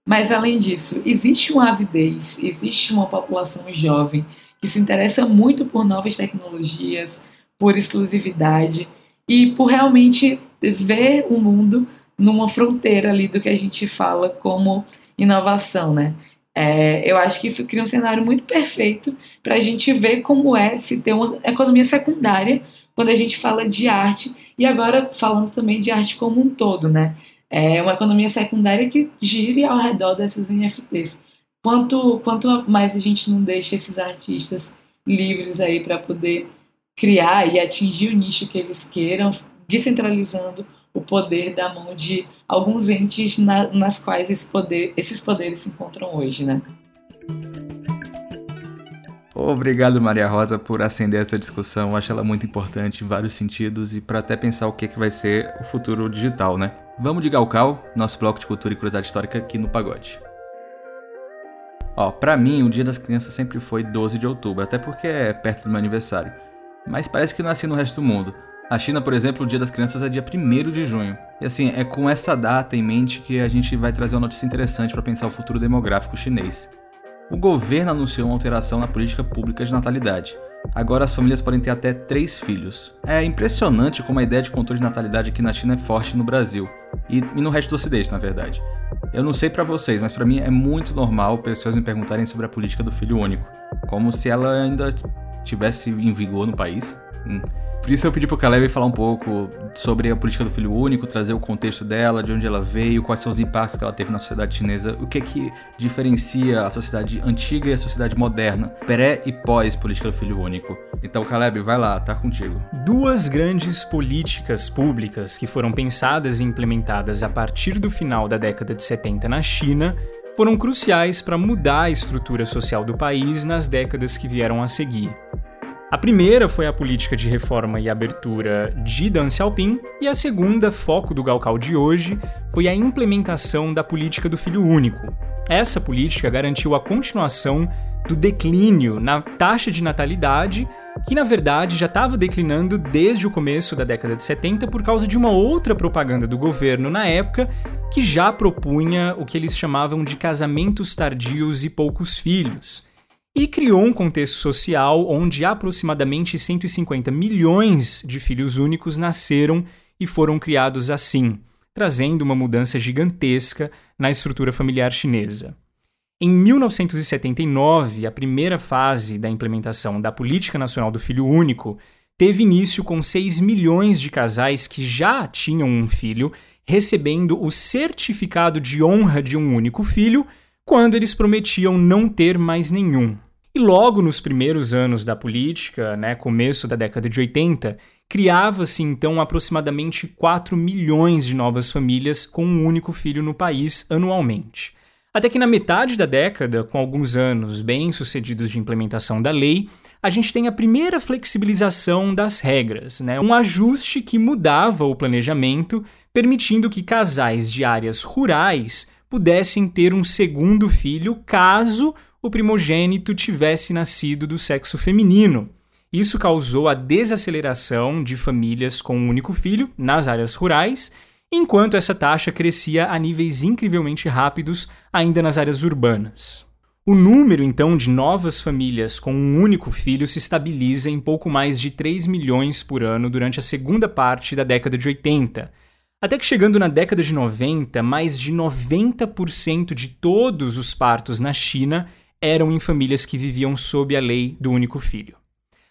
Mas, além disso, existe uma avidez, existe uma população jovem que se interessa muito por novas tecnologias, por exclusividade e por realmente ver o mundo numa fronteira ali do que a gente fala como inovação, né? É, eu acho que isso cria um cenário muito perfeito para a gente ver como é se ter uma economia secundária quando a gente fala de arte e agora falando também de arte como um todo, né? é uma economia secundária que gire ao redor dessas NFTs. Quanto, quanto mais a gente não deixa esses artistas livres aí para poder criar e atingir o nicho que eles queiram, descentralizando o poder da mão de alguns entes na, nas quais esse poder, esses poderes se encontram hoje, né? Obrigado, Maria Rosa, por acender essa discussão. Eu acho ela muito importante em vários sentidos e para até pensar o que, que vai ser o futuro digital, né? Vamos de Galcal, nosso bloco de cultura e curiosidade histórica aqui no Pagode. Ó, pra mim, o Dia das Crianças sempre foi 12 de outubro, até porque é perto do meu aniversário. Mas parece que não é assim no resto do mundo. A China, por exemplo, o Dia das Crianças é dia 1 de junho. E assim, é com essa data em mente que a gente vai trazer uma notícia interessante para pensar o futuro demográfico chinês. O governo anunciou uma alteração na política pública de natalidade. Agora as famílias podem ter até três filhos. É impressionante como a ideia de controle de natalidade aqui na China é forte no Brasil. E, no resto do ocidente, na verdade. Eu não sei para vocês, mas para mim é muito normal pessoas me perguntarem sobre a política do filho único. Como se ela ainda tivesse em vigor no país. Hum. Por isso eu pedi pro Caleb falar um pouco sobre a política do filho único, trazer o contexto dela, de onde ela veio, quais são os impactos que ela teve na sociedade chinesa, o que é que diferencia a sociedade antiga e a sociedade moderna, pré e pós política do filho único. Então, Caleb, vai lá, tá contigo. Duas grandes políticas públicas que foram pensadas e implementadas a partir do final da década de 70 na China foram cruciais para mudar a estrutura social do país nas décadas que vieram a seguir. A primeira foi a política de reforma e abertura de Deng Xiaoping, e a segunda, foco do Galcal de hoje, foi a implementação da política do filho único. Essa política garantiu a continuação do declínio na taxa de natalidade, que na verdade já estava declinando desde o começo da década de 70 por causa de uma outra propaganda do governo na época que já propunha o que eles chamavam de casamentos tardios e poucos filhos e criou um contexto social onde aproximadamente 150 milhões de filhos únicos nasceram e foram criados assim, trazendo uma mudança gigantesca na estrutura familiar chinesa. Em 1979, a primeira fase da implementação da Política Nacional do Filho Único teve início com 6 milhões de casais que já tinham um filho recebendo o certificado de honra de um único filho quando eles prometiam não ter mais nenhum. E logo nos primeiros anos da política, né, começo da década de 80, criava-se então aproximadamente 4 milhões de novas famílias com um único filho no país anualmente. Até que na metade da década, com alguns anos bem sucedidos de implementação da lei, a gente tem a primeira flexibilização das regras, né? um ajuste que mudava o planejamento, permitindo que casais de áreas rurais pudessem ter um segundo filho caso o primogênito tivesse nascido do sexo feminino. Isso causou a desaceleração de famílias com um único filho nas áreas rurais, enquanto essa taxa crescia a níveis incrivelmente rápidos ainda nas áreas urbanas. O número, então, de novas famílias com um único filho se estabiliza em pouco mais de 3 milhões por ano durante a segunda parte da década de 80, até que chegando na década de 90, mais de 90% de todos os partos na China eram em famílias que viviam sob a lei do único filho.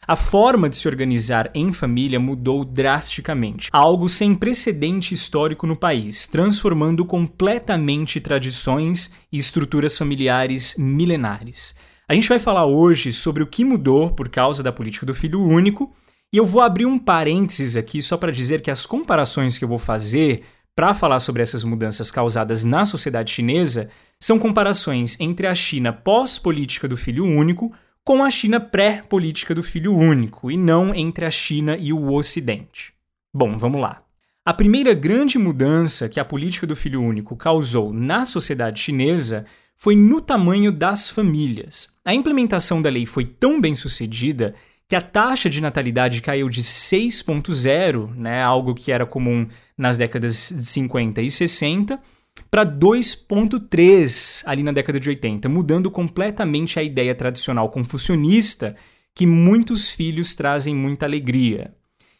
A forma de se organizar em família mudou drasticamente, algo sem precedente histórico no país, transformando completamente tradições e estruturas familiares milenares. A gente vai falar hoje sobre o que mudou por causa da política do filho único e eu vou abrir um parênteses aqui só para dizer que as comparações que eu vou fazer para falar sobre essas mudanças causadas na sociedade chinesa são comparações entre a China pós-política do filho único com a China pré-política do filho único, e não entre a China e o Ocidente. Bom, vamos lá. A primeira grande mudança que a política do filho único causou na sociedade chinesa foi no tamanho das famílias. A implementação da lei foi tão bem sucedida que a taxa de natalidade caiu de 6,0, né, algo que era comum nas décadas de 50 e 60, para 2,3 ali na década de 80, mudando completamente a ideia tradicional confucionista que muitos filhos trazem muita alegria.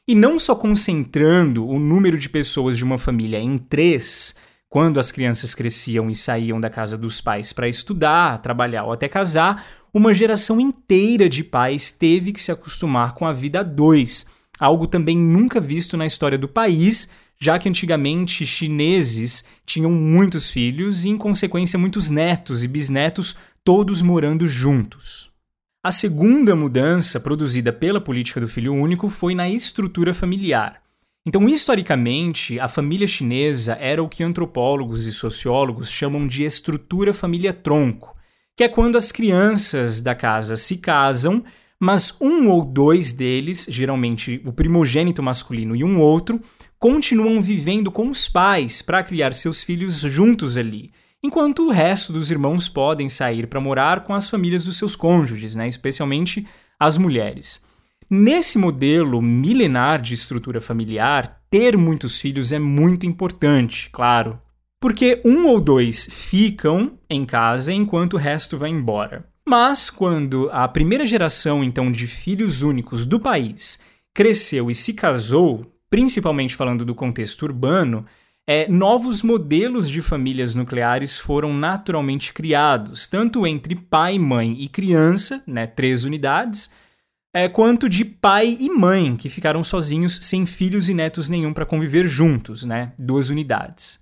E não só concentrando o número de pessoas de uma família em três, quando as crianças cresciam e saíam da casa dos pais para estudar, trabalhar ou até casar, uma geração inteira de pais teve que se acostumar com a vida a dois, algo também nunca visto na história do país, já que antigamente chineses tinham muitos filhos e, em consequência, muitos netos e bisnetos, todos morando juntos. A segunda mudança produzida pela política do filho único foi na estrutura familiar. Então, historicamente, a família chinesa era o que antropólogos e sociólogos chamam de estrutura família-tronco, que é quando as crianças da casa se casam, mas um ou dois deles, geralmente o primogênito masculino e um outro, continuam vivendo com os pais para criar seus filhos juntos ali, enquanto o resto dos irmãos podem sair para morar com as famílias dos seus cônjuges, né, especialmente as mulheres. Nesse modelo milenar de estrutura familiar, ter muitos filhos é muito importante, claro, porque um ou dois ficam em casa enquanto o resto vai embora. Mas quando a primeira geração então de filhos únicos do país cresceu e se casou, principalmente falando do contexto urbano, é, novos modelos de famílias nucleares foram naturalmente criados, tanto entre pai, mãe e criança, né, três unidades, é, quanto de pai e mãe, que ficaram sozinhos sem filhos e netos nenhum para conviver juntos, né, duas unidades.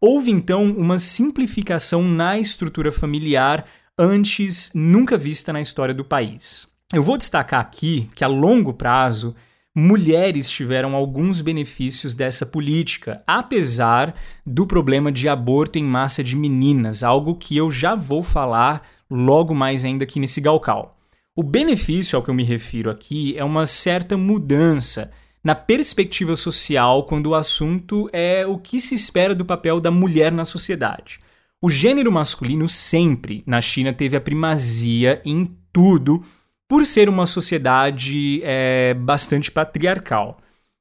Houve então uma simplificação na estrutura familiar antes nunca vista na história do país. Eu vou destacar aqui que a longo prazo mulheres tiveram alguns benefícios dessa política, apesar do problema de aborto em massa de meninas, algo que eu já vou falar logo mais ainda aqui nesse galcal. O benefício ao que eu me refiro aqui é uma certa mudança na perspectiva social quando o assunto é o que se espera do papel da mulher na sociedade. O gênero masculino sempre na China teve a primazia em tudo, por ser uma sociedade é, bastante patriarcal.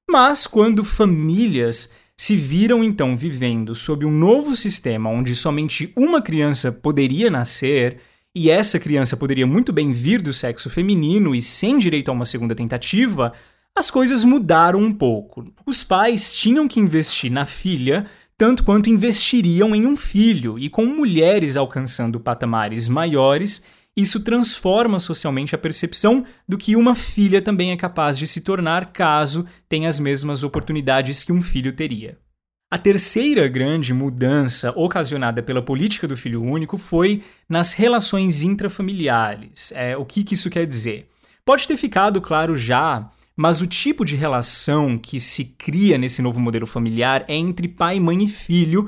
Mas quando famílias se viram então vivendo sob um novo sistema onde somente uma criança poderia nascer, e essa criança poderia muito bem vir do sexo feminino e sem direito a uma segunda tentativa, as coisas mudaram um pouco. Os pais tinham que investir na filha tanto quanto investiriam em um filho, e com mulheres alcançando patamares maiores, isso transforma socialmente a percepção do que uma filha também é capaz de se tornar caso tenha as mesmas oportunidades que um filho teria. A terceira grande mudança ocasionada pela política do filho único foi nas relações intrafamiliares. É, o que, que isso quer dizer? Pode ter ficado claro já, mas o tipo de relação que se cria nesse novo modelo familiar é entre pai, mãe e filho,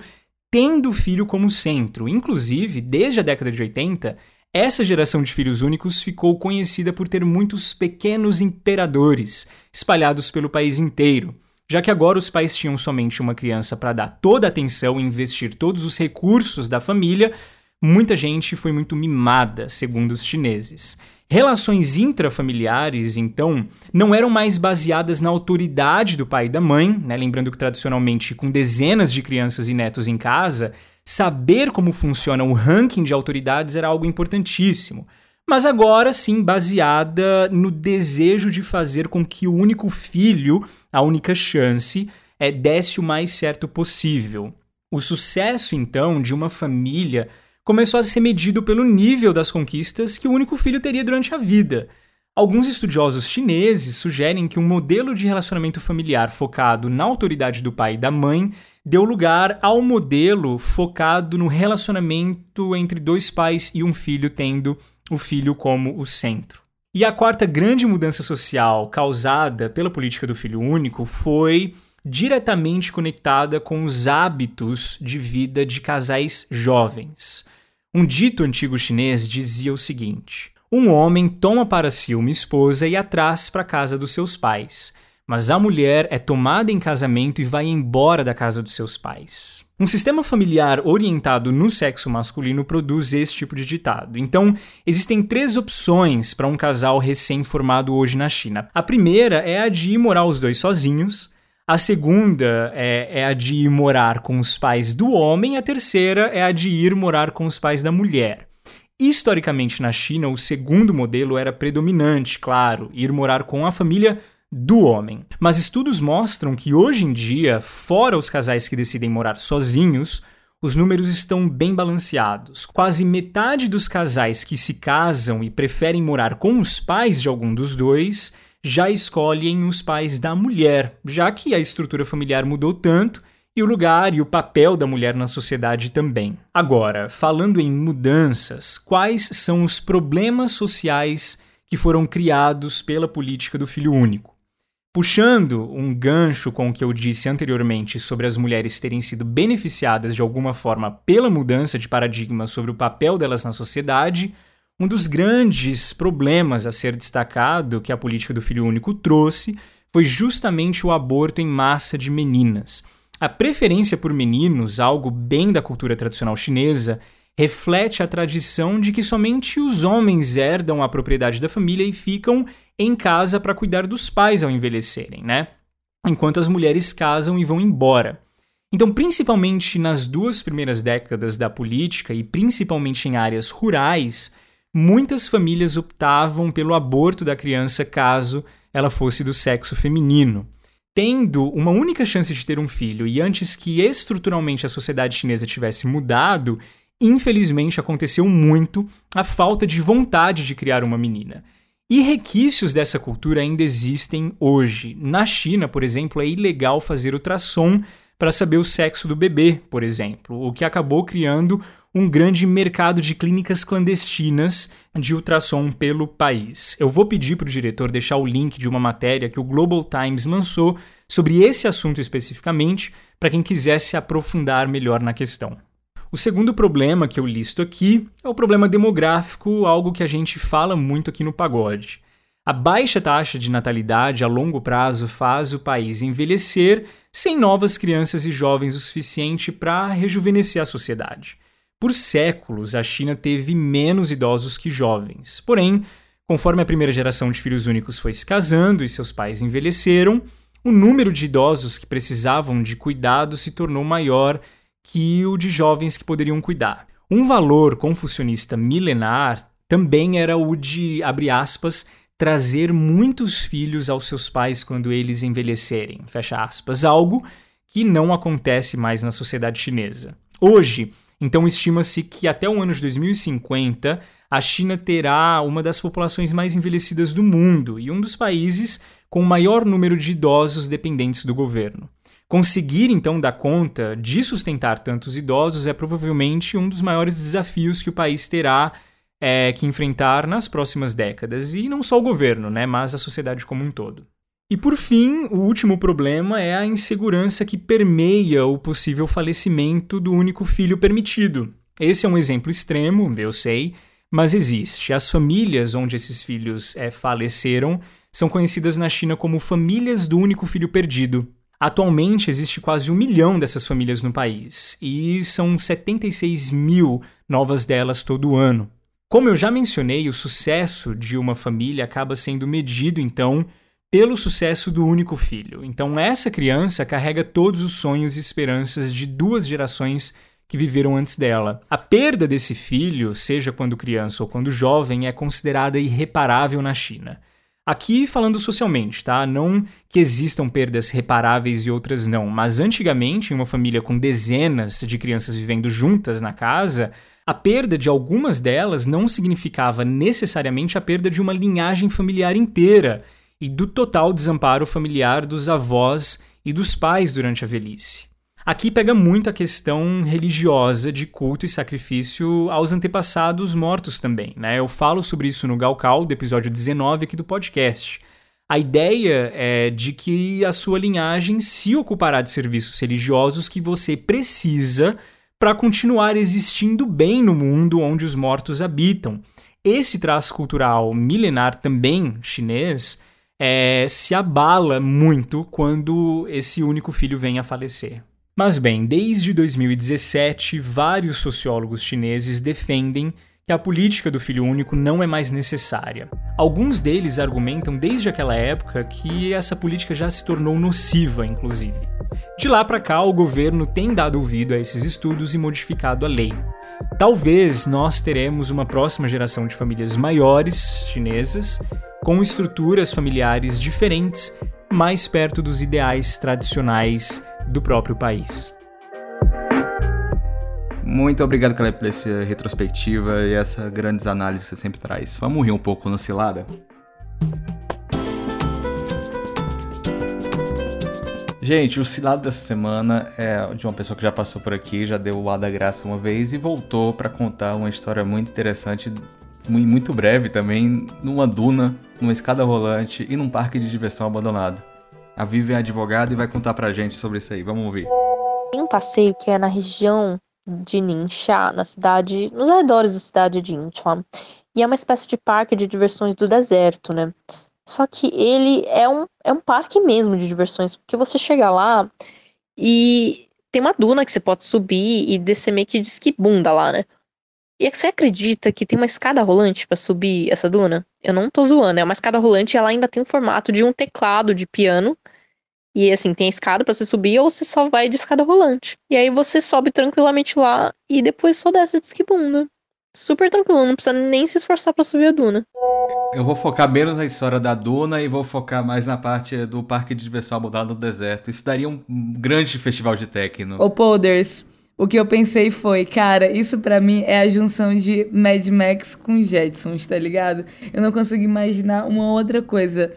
tendo o filho como centro. Inclusive, desde a década de 80, essa geração de filhos únicos ficou conhecida por ter muitos pequenos imperadores espalhados pelo país inteiro já que agora os pais tinham somente uma criança para dar toda a atenção e investir todos os recursos da família, muita gente foi muito mimada, segundo os chineses. Relações intrafamiliares, então, não eram mais baseadas na autoridade do pai e da mãe, né? lembrando que tradicionalmente, com dezenas de crianças e netos em casa, saber como funciona o ranking de autoridades era algo importantíssimo mas agora sim baseada no desejo de fazer com que o único filho, a única chance, é, desse o mais certo possível. O sucesso, então, de uma família começou a ser medido pelo nível das conquistas que o único filho teria durante a vida. Alguns estudiosos chineses sugerem que um modelo de relacionamento familiar focado na autoridade do pai e da mãe deu lugar ao modelo focado no relacionamento entre dois pais e um filho tendo o filho como o centro. E a quarta grande mudança social causada pela política do filho único foi diretamente conectada com os hábitos de vida de casais jovens. Um dito antigo chinês dizia o seguinte: um homem toma para si uma esposa e a traz para a casa dos seus pais mas a mulher é tomada em casamento e vai embora da casa dos seus pais. Um sistema familiar orientado no sexo masculino produz esse tipo de ditado. Então, existem três opções para um casal recém-formado hoje na China. A primeira é a de ir morar os dois sozinhos. A segunda é, é, a de ir morar com os pais do homem. A terceira é a de ir morar com os pais da mulher. Historicamente, na China, o segundo modelo era predominante, claro, ir morar com a família do homem. Mas estudos mostram que hoje em dia, fora os casais que decidem morar sozinhos, os números estão bem balanceados. Quase metade dos casais que se casam e preferem morar com os pais de algum dos dois já escolhem os pais da mulher, já que a estrutura familiar mudou tanto e o lugar e o papel da mulher na sociedade também. Agora, falando em mudanças, quais são os problemas sociais que foram criados pela política do filho único? Puxando um gancho com o que eu disse anteriormente sobre as mulheres terem sido beneficiadas de alguma forma pela mudança de paradigma sobre o papel delas na sociedade, um dos grandes problemas a ser destacado que a política do filho único trouxe foi justamente o aborto em massa de meninas. A preferência por meninos, algo bem da cultura tradicional chinesa, reflete a tradição de que somente os homens herdam a propriedade da família e ficam em casa para cuidar dos pais ao envelhecerem, né? Enquanto as mulheres casam e vão embora. Então, principalmente nas duas primeiras décadas da política e principalmente em áreas rurais, muitas famílias optavam pelo aborto da criança caso ela fosse do sexo feminino. Tendo uma única chance de ter um filho e antes que estruturalmente a sociedade chinesa tivesse mudado, infelizmente aconteceu muito a falta de vontade de criar uma menina. E requisitos dessa cultura ainda existem hoje. Na China, por exemplo, é ilegal fazer ultrassom para saber o sexo do bebê, por exemplo, o que acabou criando um grande mercado de clínicas clandestinas de ultrassom pelo país. Eu vou pedir para o diretor deixar o link de uma matéria que o Global Times lançou sobre esse assunto especificamente, para quem quiser se aprofundar melhor na questão. O segundo problema que eu listo aqui é o problema demográfico, algo que a gente fala muito aqui no pagode. A baixa taxa de natalidade a longo prazo faz o país envelhecer sem novas crianças e jovens o suficiente para rejuvenescer a sociedade. Por séculos, a China teve menos idosos que jovens. Porém, conforme a primeira geração de filhos únicos foi se casando e seus pais envelheceram, o número de idosos que precisavam de cuidado se tornou maior que o de jovens que poderiam cuidar. Um valor confucionista milenar também era o de, abre aspas, trazer muitos filhos aos seus pais quando eles envelhecerem, fecha aspas, algo que não acontece mais na sociedade chinesa. Hoje, então, estima-se que até o ano de 2050 a China terá uma das populações mais envelhecidas do mundo e um dos países com o maior número de idosos dependentes do governo. Conseguir, então, dar conta de sustentar tantos idosos é provavelmente um dos maiores desafios que o país terá é, que enfrentar nas próximas décadas. E não só o governo, né, mas a sociedade como um todo. E por fim, o último problema é a insegurança que permeia o possível falecimento do único filho permitido. Esse é um exemplo extremo, eu sei, mas existe. As famílias onde esses filhos é, faleceram são conhecidas na China como famílias do único filho perdido. Atualmente existe quase um milhão dessas famílias no país, e são 76 mil novas delas todo ano. Como eu já mencionei, o sucesso de uma família acaba sendo medido, então, pelo sucesso do único filho. Então, essa criança carrega todos os sonhos e esperanças de duas gerações que viveram antes dela. A perda desse filho, seja quando criança ou quando jovem, é considerada irreparável na China. Aqui falando socialmente, tá? Não que existam perdas reparáveis e outras não, mas antigamente, em uma família com dezenas de crianças vivendo juntas na casa, a perda de algumas delas não significava necessariamente a perda de uma linhagem familiar inteira e do total desamparo familiar dos avós e dos pais durante a velhice. Aqui pega muito a questão religiosa de culto e sacrifício aos antepassados mortos também, né? Eu falo sobre isso no Galcal, do episódio 19 aqui do podcast. A ideia é de que a sua linhagem se ocupará de serviços religiosos que você precisa para continuar existindo bem no mundo onde os mortos habitam. Esse traço cultural milenar também chinês é, se abala muito quando esse único filho vem a falecer. Mas bem, desde 2017, vários sociólogos chineses defendem que a política do filho único não é mais necessária. Alguns deles argumentam desde aquela época que essa política já se tornou nociva, inclusive. De lá para cá, o governo tem dado ouvido a esses estudos e modificado a lei. Talvez nós teremos uma próxima geração de famílias maiores chinesas, com estruturas familiares diferentes, mais perto dos ideais tradicionais do próprio país. Muito obrigado, Caleb, por essa retrospectiva e essa grandes análises que você sempre traz. Vamos rir um pouco no Cilada? Gente, o cilado dessa semana é de uma pessoa que já passou por aqui, já deu o ar da graça uma vez e voltou para contar uma história muito interessante, muito breve também, numa duna, numa escada rolante e num parque de diversão abandonado. A Vivi é advogada e vai contar pra gente sobre isso aí. Vamos ouvir. Tem um passeio que é na região de Ningxia, na cidade, nos arredores da cidade de Incheon. E é uma espécie de parque de diversões do deserto, né? Só que ele é um, é um parque mesmo de diversões, porque você chega lá e tem uma duna que você pode subir e descer meio que de lá, né? E você acredita que tem uma escada rolante para subir essa duna? Eu não tô zoando, é uma escada rolante e ela ainda tem o formato de um teclado de piano e assim, tem a escada para você subir ou você só vai de escada rolante. E aí você sobe tranquilamente lá e depois só desce de esquibunda. Super tranquilo, não precisa nem se esforçar para subir a duna. Eu vou focar menos na história da duna e vou focar mais na parte do parque de diversão mudado no deserto. Isso daria um grande festival de techno. Ô, Polders, o que eu pensei foi, cara, isso para mim é a junção de Mad Max com Jetsons, tá ligado? Eu não consigo imaginar uma outra coisa.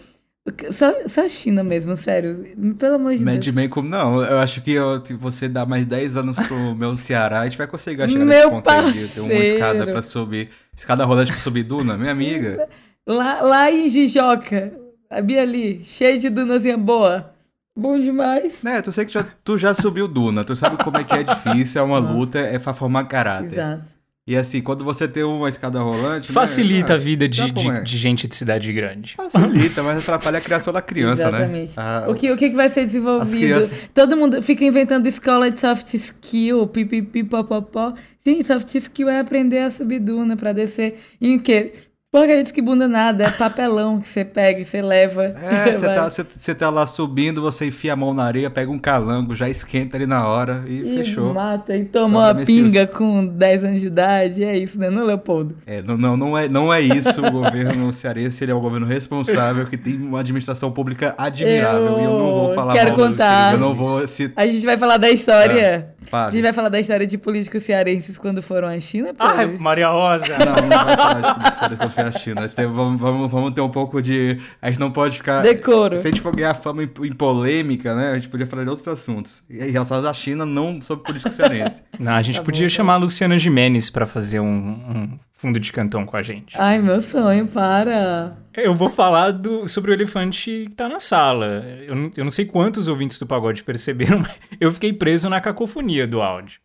Só, só a China mesmo, sério. Pelo amor de Mad Deus. Men como não, eu acho que eu, você dá mais 10 anos pro meu Ceará, a gente vai conseguir chegar Meu nesse ponto aí de ter uma parceiro. escada pra subir. Escada rolante pra subir duna, minha amiga. Lá, lá em Jijoca, a Bia ali, cheia de dunazinha boa. Bom demais. Né, tu sei que já, tu já subiu duna, tu sabe como é que é difícil, é uma Nossa. luta, é pra formar caráter. Exato. E assim, quando você tem uma escada rolante. né, Facilita ah, a vida de, de, é? de gente de cidade grande. Facilita, mas atrapalha a criação da criança, Exatamente. né? Ah, o, que, o que que vai ser desenvolvido? crianças- Todo mundo fica inventando escola de soft skill, pipipi, popopó. Gente, soft skill é aprender a subir duna pra descer. Em o quê? Porcaria de que bunda nada, é papelão que você pega e você leva. É, você tá, tá lá subindo, você enfia a mão na areia, pega um calango, já esquenta ali na hora e, E fechou. mata e toma uma pinga com 10 anos de idade. É isso, né, não, Leopoldo? É, não, não, não, é, não é isso. O governo cearense ele é um governo responsável, que tem uma administração pública admirável. e eu não vou falar quero mal contar. Ciro, Eu não vou citar. A gente vai falar da história. A Fale. gente vai falar da história de políticos cearenses quando foram à China, pô. Ai, Maria Rosa. Não, não vai falar de história que foi a China. A gente tem- vamos, vamos, vamos ter um pouco de. A gente não pode ficar. Decoro. Se a gente for ganhar fama em, em polêmica, né? A gente podia falar de outros assuntos. E relacionados à China, não sobre político cearense. Não, a gente Tá podia bom, tá chamar a Luciana Gimenez pra fazer um, um fundo de cantão com a gente. Ai, meu sonho, para. Eu vou falar do, sobre o elefante que tá na sala. Eu não, eu não sei quantos ouvintes do pagode perceberam, mas eu fiquei preso na cacofonia do áudio.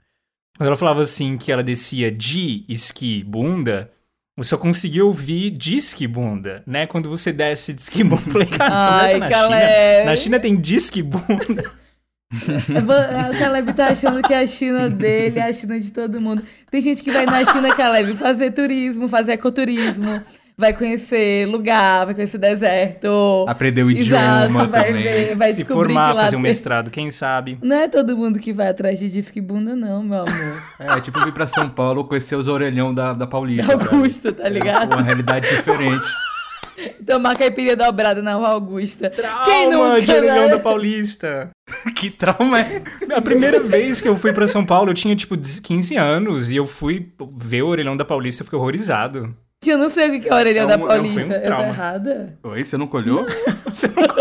Quando ela falava assim que ela descia de esqui bunda, eu só conseguia ouvir disque bunda, né? Quando você desce de esqui bunda. Eu falei, cara, Ai, na Caleb. China. Na China tem disque bunda. Vou- O Caleb tá achando que é a China dele é a China de todo mundo. Tem gente que vai na China, Caleb, fazer turismo, fazer ecoturismo. Vai conhecer lugar, vai conhecer deserto. Aprender o Exato, idioma vai também. ver, vai Se formar, fazer um tem- mestrado, quem sabe. Não é todo mundo que vai atrás de disque bunda, não, meu amor. É, tipo vir pra São Paulo conhecer os orelhão da, da Paulista. sabe? Augusta, tá ligado? Uma realidade diferente. Tomar caipirinha dobrada na Rua Augusta. Quem Trauma nunca, de orelhão né? da Paulista. que trauma é esse? A primeira vez que eu fui pra São Paulo, eu tinha tipo 15 anos e eu fui ver o orelhão da Paulista, eu fiquei horrorizado. Eu não sei o que é a orelha É um- da é um- Paulista. eu tô errada? Oi, você não colhou? Você não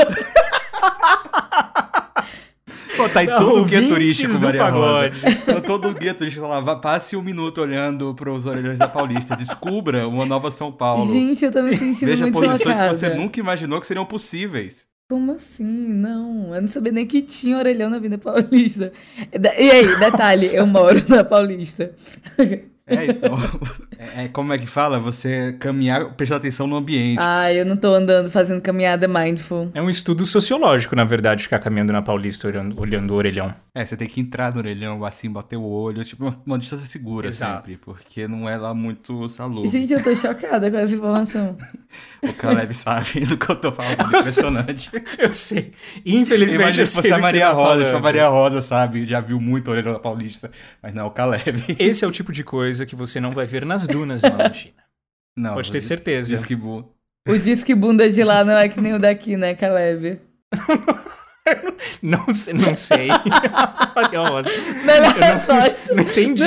Pô, tá em Não, todo o guia turístico, Maria pagode. Rosa. Tá todo o guia turístico lá. Passe um minuto olhando pros orelhões da Paulista. Descubra uma nova São Paulo. Gente, eu tô me sentindo Veja muito posições que você nunca imaginou que seriam possíveis. Como assim? Não, eu não sabia nem que tinha orelhão na Vida Paulista. E aí, detalhe, eu moro na Paulista. É, então. é, é, como é que fala? Você caminhar, prestar atenção no ambiente. Ai, eu não tô andando fazendo caminhada mindful. É um estudo sociológico, na verdade, ficar caminhando na Paulista olhando, olhando o orelhão. É, você tem que entrar no orelhão, assim, bater o olho, tipo, uma, uma distância segura Exato. sempre, porque não é lá muito salubre. Gente, eu tô chocada com essa informação. O Caleb sabe do que eu tô falando, impressionante. Eu sei. Infelizmente, Imagina eu se sei a que Maria você tá Rosa, tipo, a. Maria Rosa, sabe, já viu muito o orelhão da Paulista, mas não, o Caleb. Esse é o tipo de coisa que você não vai ver nas dunas lá na China. Não, Pode ter certeza. Diz que bom. O disque bunda de lá não é que nem o daqui, né, Caleb? Não, sei- não sei. Rosa. Eu não, resposta. não entendi.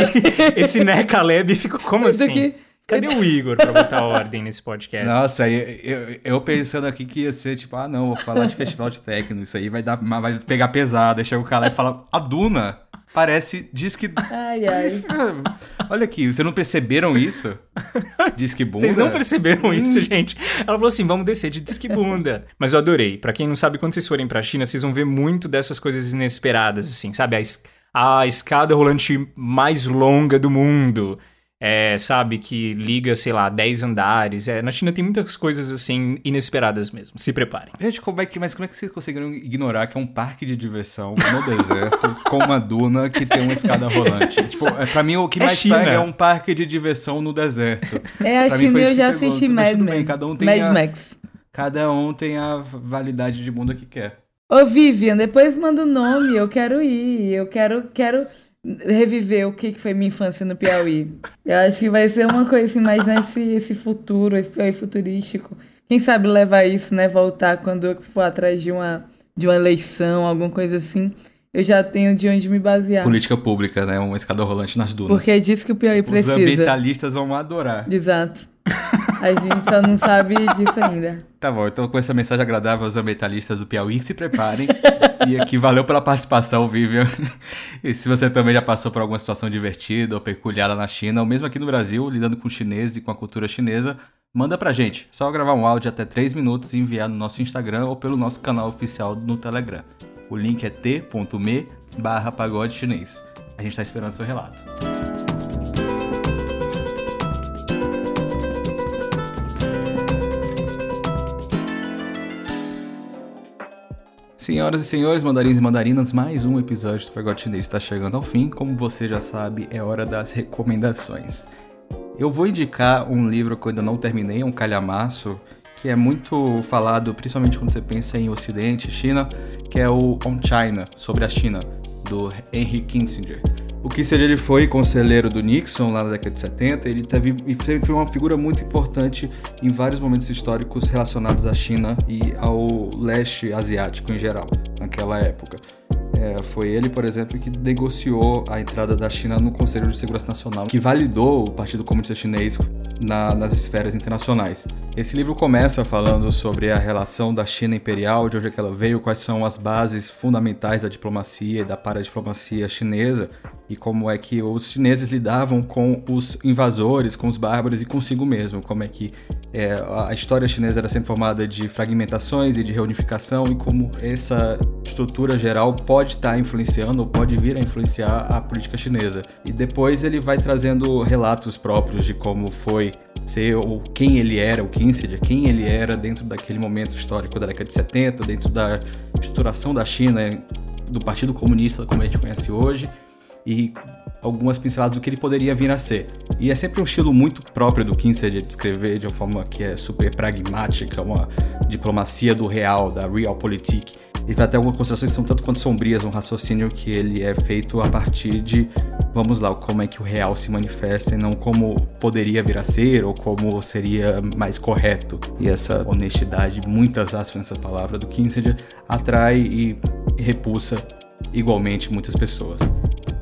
Esse né Caleb ficou como assim? que- Cadê o Igor pra botar ordem nesse podcast? Nossa, aí eu, eu pensando aqui que ia ser tipo, ah não, vou falar de festival de techno, isso aí vai dar, vai pegar pesado. Aí chega o Caleb e fala, a Duna parece, diz que... Ai, ai. Ah, Olha aqui, vocês não perceberam isso? Diz que bunda. Vocês não perceberam isso, gente? Ela falou assim: vamos descer de disque bunda. Mas eu adorei. Pra quem não sabe, quando vocês forem pra China, vocês vão ver muito dessas coisas inesperadas, assim, sabe? A, es- a escada rolante mais longa do mundo. É, sabe, que liga, sei lá, 10 andares. É, na China tem muitas coisas assim inesperadas mesmo. Se preparem. Gente, como é que, mas como é que vocês conseguiram ignorar que é um parque de diversão no deserto com uma duna que tem uma escada rolante? Tipo, é, pra mim o que É mais China. pega é um parque de diversão no deserto. É a Pra China e eu já pegou, assisti mas Mad Men. cada um tem Mad a- Max. Cada um tem a validade de bunda que quer. Ô, Vivian, depois manda o nome, eu quero ir. Eu quero, quero reviver o que que foi minha infância no Piauí. Eu acho que vai ser uma coisa assim, mais nesse esse futuro, esse Piauí futurístico. Quem sabe levar isso, né? Voltar quando eu for atrás de uma, de uma eleição, alguma coisa assim. Eu já tenho de onde me basear. Política pública, né? Uma escada rolante nas dunas. Porque é disso que o Piauí Os precisa. ambientalistas vão adorar. Exato. A gente só não sabe disso ainda. Tá bom, então com essa mensagem agradável aos ambientalistas do Piauí, se preparem. e aqui valeu pela participação, Vivian. E se você também já passou por alguma situação divertida ou peculiar lá na China, ou mesmo aqui no Brasil, lidando com chinês e com a cultura chinesa, manda pra gente. Só gravar um áudio até 3 minutos e enviar no nosso Instagram ou pelo nosso canal oficial no Telegram. O link é t.me barra pagode chinês. A gente tá esperando seu relato. Senhoras e senhores, mandarins e mandarinas, mais um episódio do Pagode Chinês está chegando ao fim. Como você já sabe, é hora das recomendações. Eu vou indicar um livro que eu ainda não terminei, um calhamaço, que é muito falado, principalmente quando você pensa em Ocidente, China, que é o On China, sobre a China, do Henry Kissinger. O Kissinger ele foi conselheiro do Nixon lá na década de 70, ele teve foi uma figura muito importante em vários momentos históricos relacionados à China e ao leste asiático em geral, naquela época. É, foi ele, por exemplo, que negociou a entrada da China no Conselho de Segurança Nacional, que validou o Partido Comunista Chinês na, nas esferas internacionais. Esse livro começa falando sobre a relação da China imperial, de onde é que ela veio, quais são as bases fundamentais da diplomacia e da paradiplomacia chinesa e como é que os chineses lidavam com os invasores, com os bárbaros e consigo mesmo, como é que é, a história chinesa era sempre formada de fragmentações e de reunificação e como essa estrutura geral pode estar tá influenciando ou pode vir a influenciar a política chinesa. E depois ele vai trazendo relatos próprios de como foi ser ou quem ele era, o Kissinger, quem ele era dentro daquele momento histórico da década de 70, dentro da estruturação da China, do Partido Comunista como a gente conhece hoje, e algumas pinceladas do que ele poderia vir a ser. E é sempre um estilo muito próprio do Kinsey de descrever de uma forma que é super pragmática, uma diplomacia do real, da realpolitik. Vai até algumas considerações que são tanto quanto sombrias, um raciocínio que ele é feito a partir de, vamos lá, como é que o real se manifesta e não como poderia vir a ser ou como seria mais correto. E essa honestidade, muitas aspas nessa palavra do Kinsey, atrai e repulsa igualmente muitas pessoas.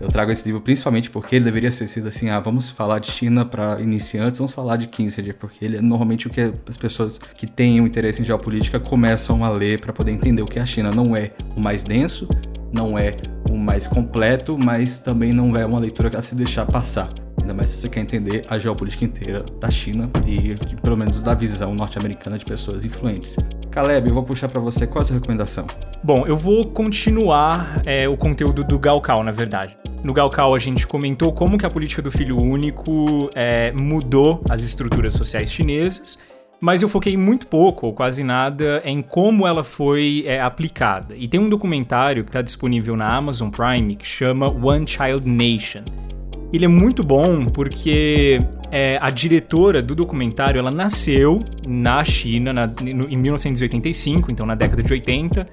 Eu trago esse livro principalmente porque ele deveria ser sido assim, ah, vamos falar de China para iniciantes, vamos falar de Kissinger, porque ele é normalmente o que as pessoas que têm um interesse em geopolítica começam a ler para poder entender o que é a China. Não é o mais denso, não é o mais completo, mas também não é uma leitura a se deixar passar. Ainda mais se você quer entender a geopolítica inteira da China e, pelo menos, da visão norte-americana de pessoas influentes. Caleb, eu vou puxar para você. Qual a sua recomendação? Bom, eu vou continuar é, o conteúdo do Galcal, na verdade. No Galcal a gente comentou como que a política do filho único é, mudou as estruturas sociais chinesas, mas eu foquei muito pouco, ou quase nada, em como ela foi é, aplicada. E tem um documentário que está disponível na Amazon Prime que chama One Child Nation. Ele é muito bom porque é, a diretora do documentário ela nasceu na China na, no, em 1985, então na década de 80,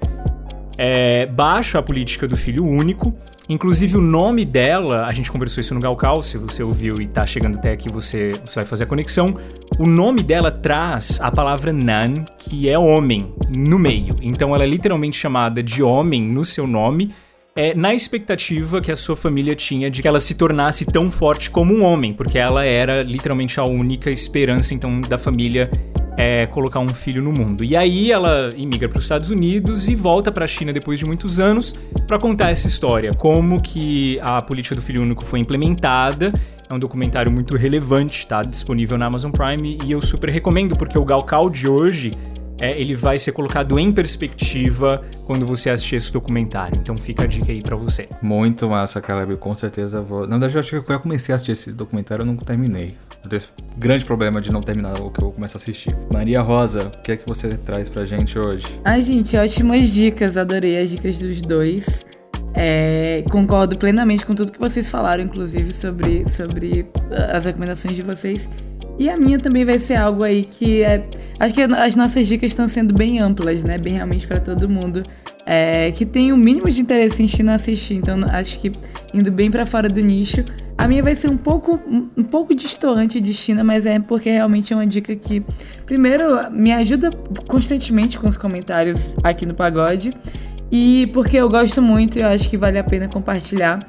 é, baixo a política do filho único. Inclusive o nome dela, a gente conversou isso no Galcal, se você ouviu e tá chegando até aqui, você, você vai fazer a conexão. O nome dela traz a palavra Nan, que é homem, no meio. Então ela é literalmente chamada de homem no seu nome, é, na expectativa que a sua família tinha de que ela se tornasse tão forte como um homem, porque ela era literalmente a única esperança então da família é, colocar um filho no mundo. E aí ela imigra para os Estados Unidos e volta para a China depois de muitos anos para contar essa história, como que a política do filho único foi implementada. É um documentário muito relevante, tá disponível na Amazon Prime e eu super recomendo porque o Galcal de hoje é, ele vai ser colocado em perspectiva quando você assistir esse documentário. Então fica a dica aí para você. Muito massa, Caleb. Com certeza vou. Na verdade, eu acho que eu já comecei a assistir esse documentário, eu não terminei. Eu tenho esse grande problema de não terminar o que eu começo a assistir. Maria Rosa, o que é que você traz pra gente hoje? Ai, gente, ótimas dicas. Adorei as dicas dos dois. É, concordo plenamente com tudo que vocês falaram, inclusive sobre, sobre as recomendações de vocês. E a minha também vai ser algo aí que é. Acho que as nossas dicas estão sendo bem amplas, né? Bem realmente para todo mundo. É, que tem o mínimo de interesse em China assistir. Então acho que indo bem para fora do nicho. A minha vai ser um pouco, um pouco distante de China, mas é porque realmente é uma dica que, primeiro, me ajuda constantemente com os comentários aqui no Pagode. E porque eu gosto muito e eu acho que vale a pena compartilhar.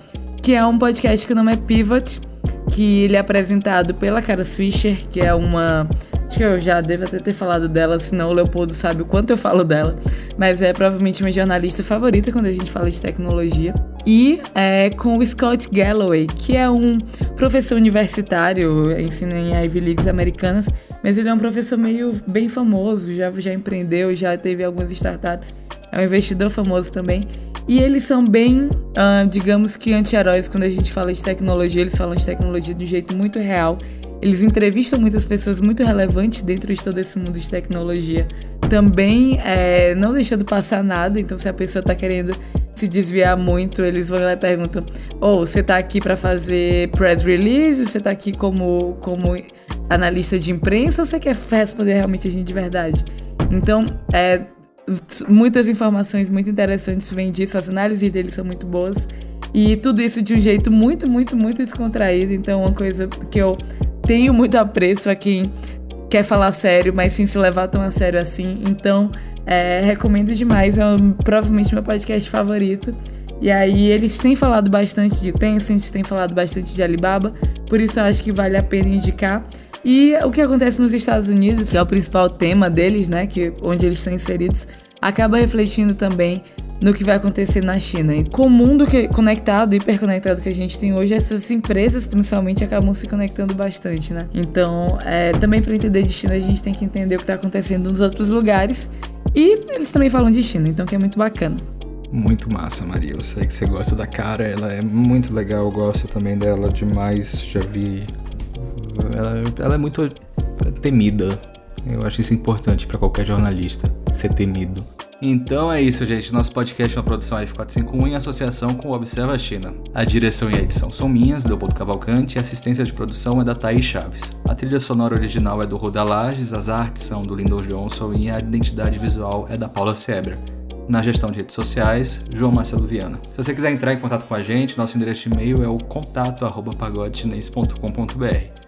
Que é um podcast que o nome é Pivot que ele é apresentado pela Cara Fischer, que é uma. Acho que eu já devo até ter falado dela, senão o Leopoldo sabe o quanto eu falo dela. Mas é provavelmente minha jornalista favorita quando a gente fala de tecnologia. E é, com o Scott Galloway, que é um professor universitário, ensina em Ivy Leagues americanas, mas ele é um professor meio bem famoso, já, já empreendeu, já teve algumas startups, é um investidor famoso também. E eles são bem, uh, digamos que anti-heróis quando a gente fala de tecnologia. Eles falam de tecnologia de um jeito muito real. Eles entrevistam muitas pessoas muito relevantes dentro de todo esse mundo de tecnologia. Também é, não deixando passar nada. Então, se a pessoa está querendo se desviar muito, eles vão lá e perguntam: ou oh, você tá aqui para fazer press release? Você tá aqui como, como analista de imprensa ou você quer responder realmente a gente de verdade? Então, é, muitas informações muito interessantes vêm disso, as análises deles são muito boas. E tudo isso de um jeito muito, muito, muito descontraído. Então, uma coisa que eu tenho muito apreço a quem quer falar sério, mas sem se levar tão a sério assim. Então, é, recomendo demais. É um, provavelmente meu podcast favorito. E aí, eles têm falado bastante de Tencent, têm falado bastante de Alibaba. Por isso, eu acho que vale a pena indicar. E o que acontece nos Estados Unidos, que é o principal tema deles, né, que onde eles estão inseridos, acaba refletindo também no que vai acontecer na China. E com o mundo que, conectado, hiperconectado que a gente tem hoje, essas empresas principalmente acabam se conectando bastante, né? Então, é, também para entender de China, a gente tem que entender o que está acontecendo nos outros lugares. E eles também falam de China, então que é muito bacana. Muito massa, Maria. Eu sei que você gosta da cara, ela é muito legal, eu gosto também dela demais. Já vi ela, ela é muito temida. Eu acho isso importante para qualquer jornalista, ser temido. Então é isso, gente. Nosso podcast é uma produção F451 em associação com o Observa China. A direção e a edição são minhas, Leopoldo Cavalcante, e a assistência de produção é da Thaís Chaves. A trilha sonora original é do Roda Lages, as artes são do Lindor Johnson e a identidade visual é da Paula Sebra. Na gestão de redes sociais, João Marcelo Viana. Se você quiser entrar em contato com a gente, nosso endereço de e-mail é o contato@pagodechinês.com.br.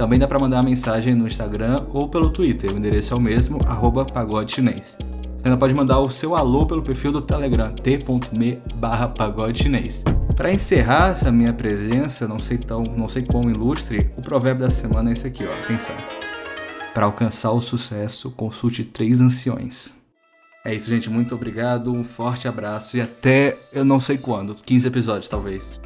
Também dá para mandar mensagem no Instagram ou pelo Twitter, o endereço é o mesmo, arroba pagode chinês. Você ainda pode mandar o seu alô pelo perfil do Telegram, t.me barra pagode chinês. Para encerrar essa minha presença, não sei, tão, não sei quão ilustre, o provérbio da semana é esse aqui, ó, atenção. Para alcançar o sucesso, consulte três anciões. É isso, gente. Muito obrigado. Um forte abraço e até eu não sei quando 15 episódios, talvez.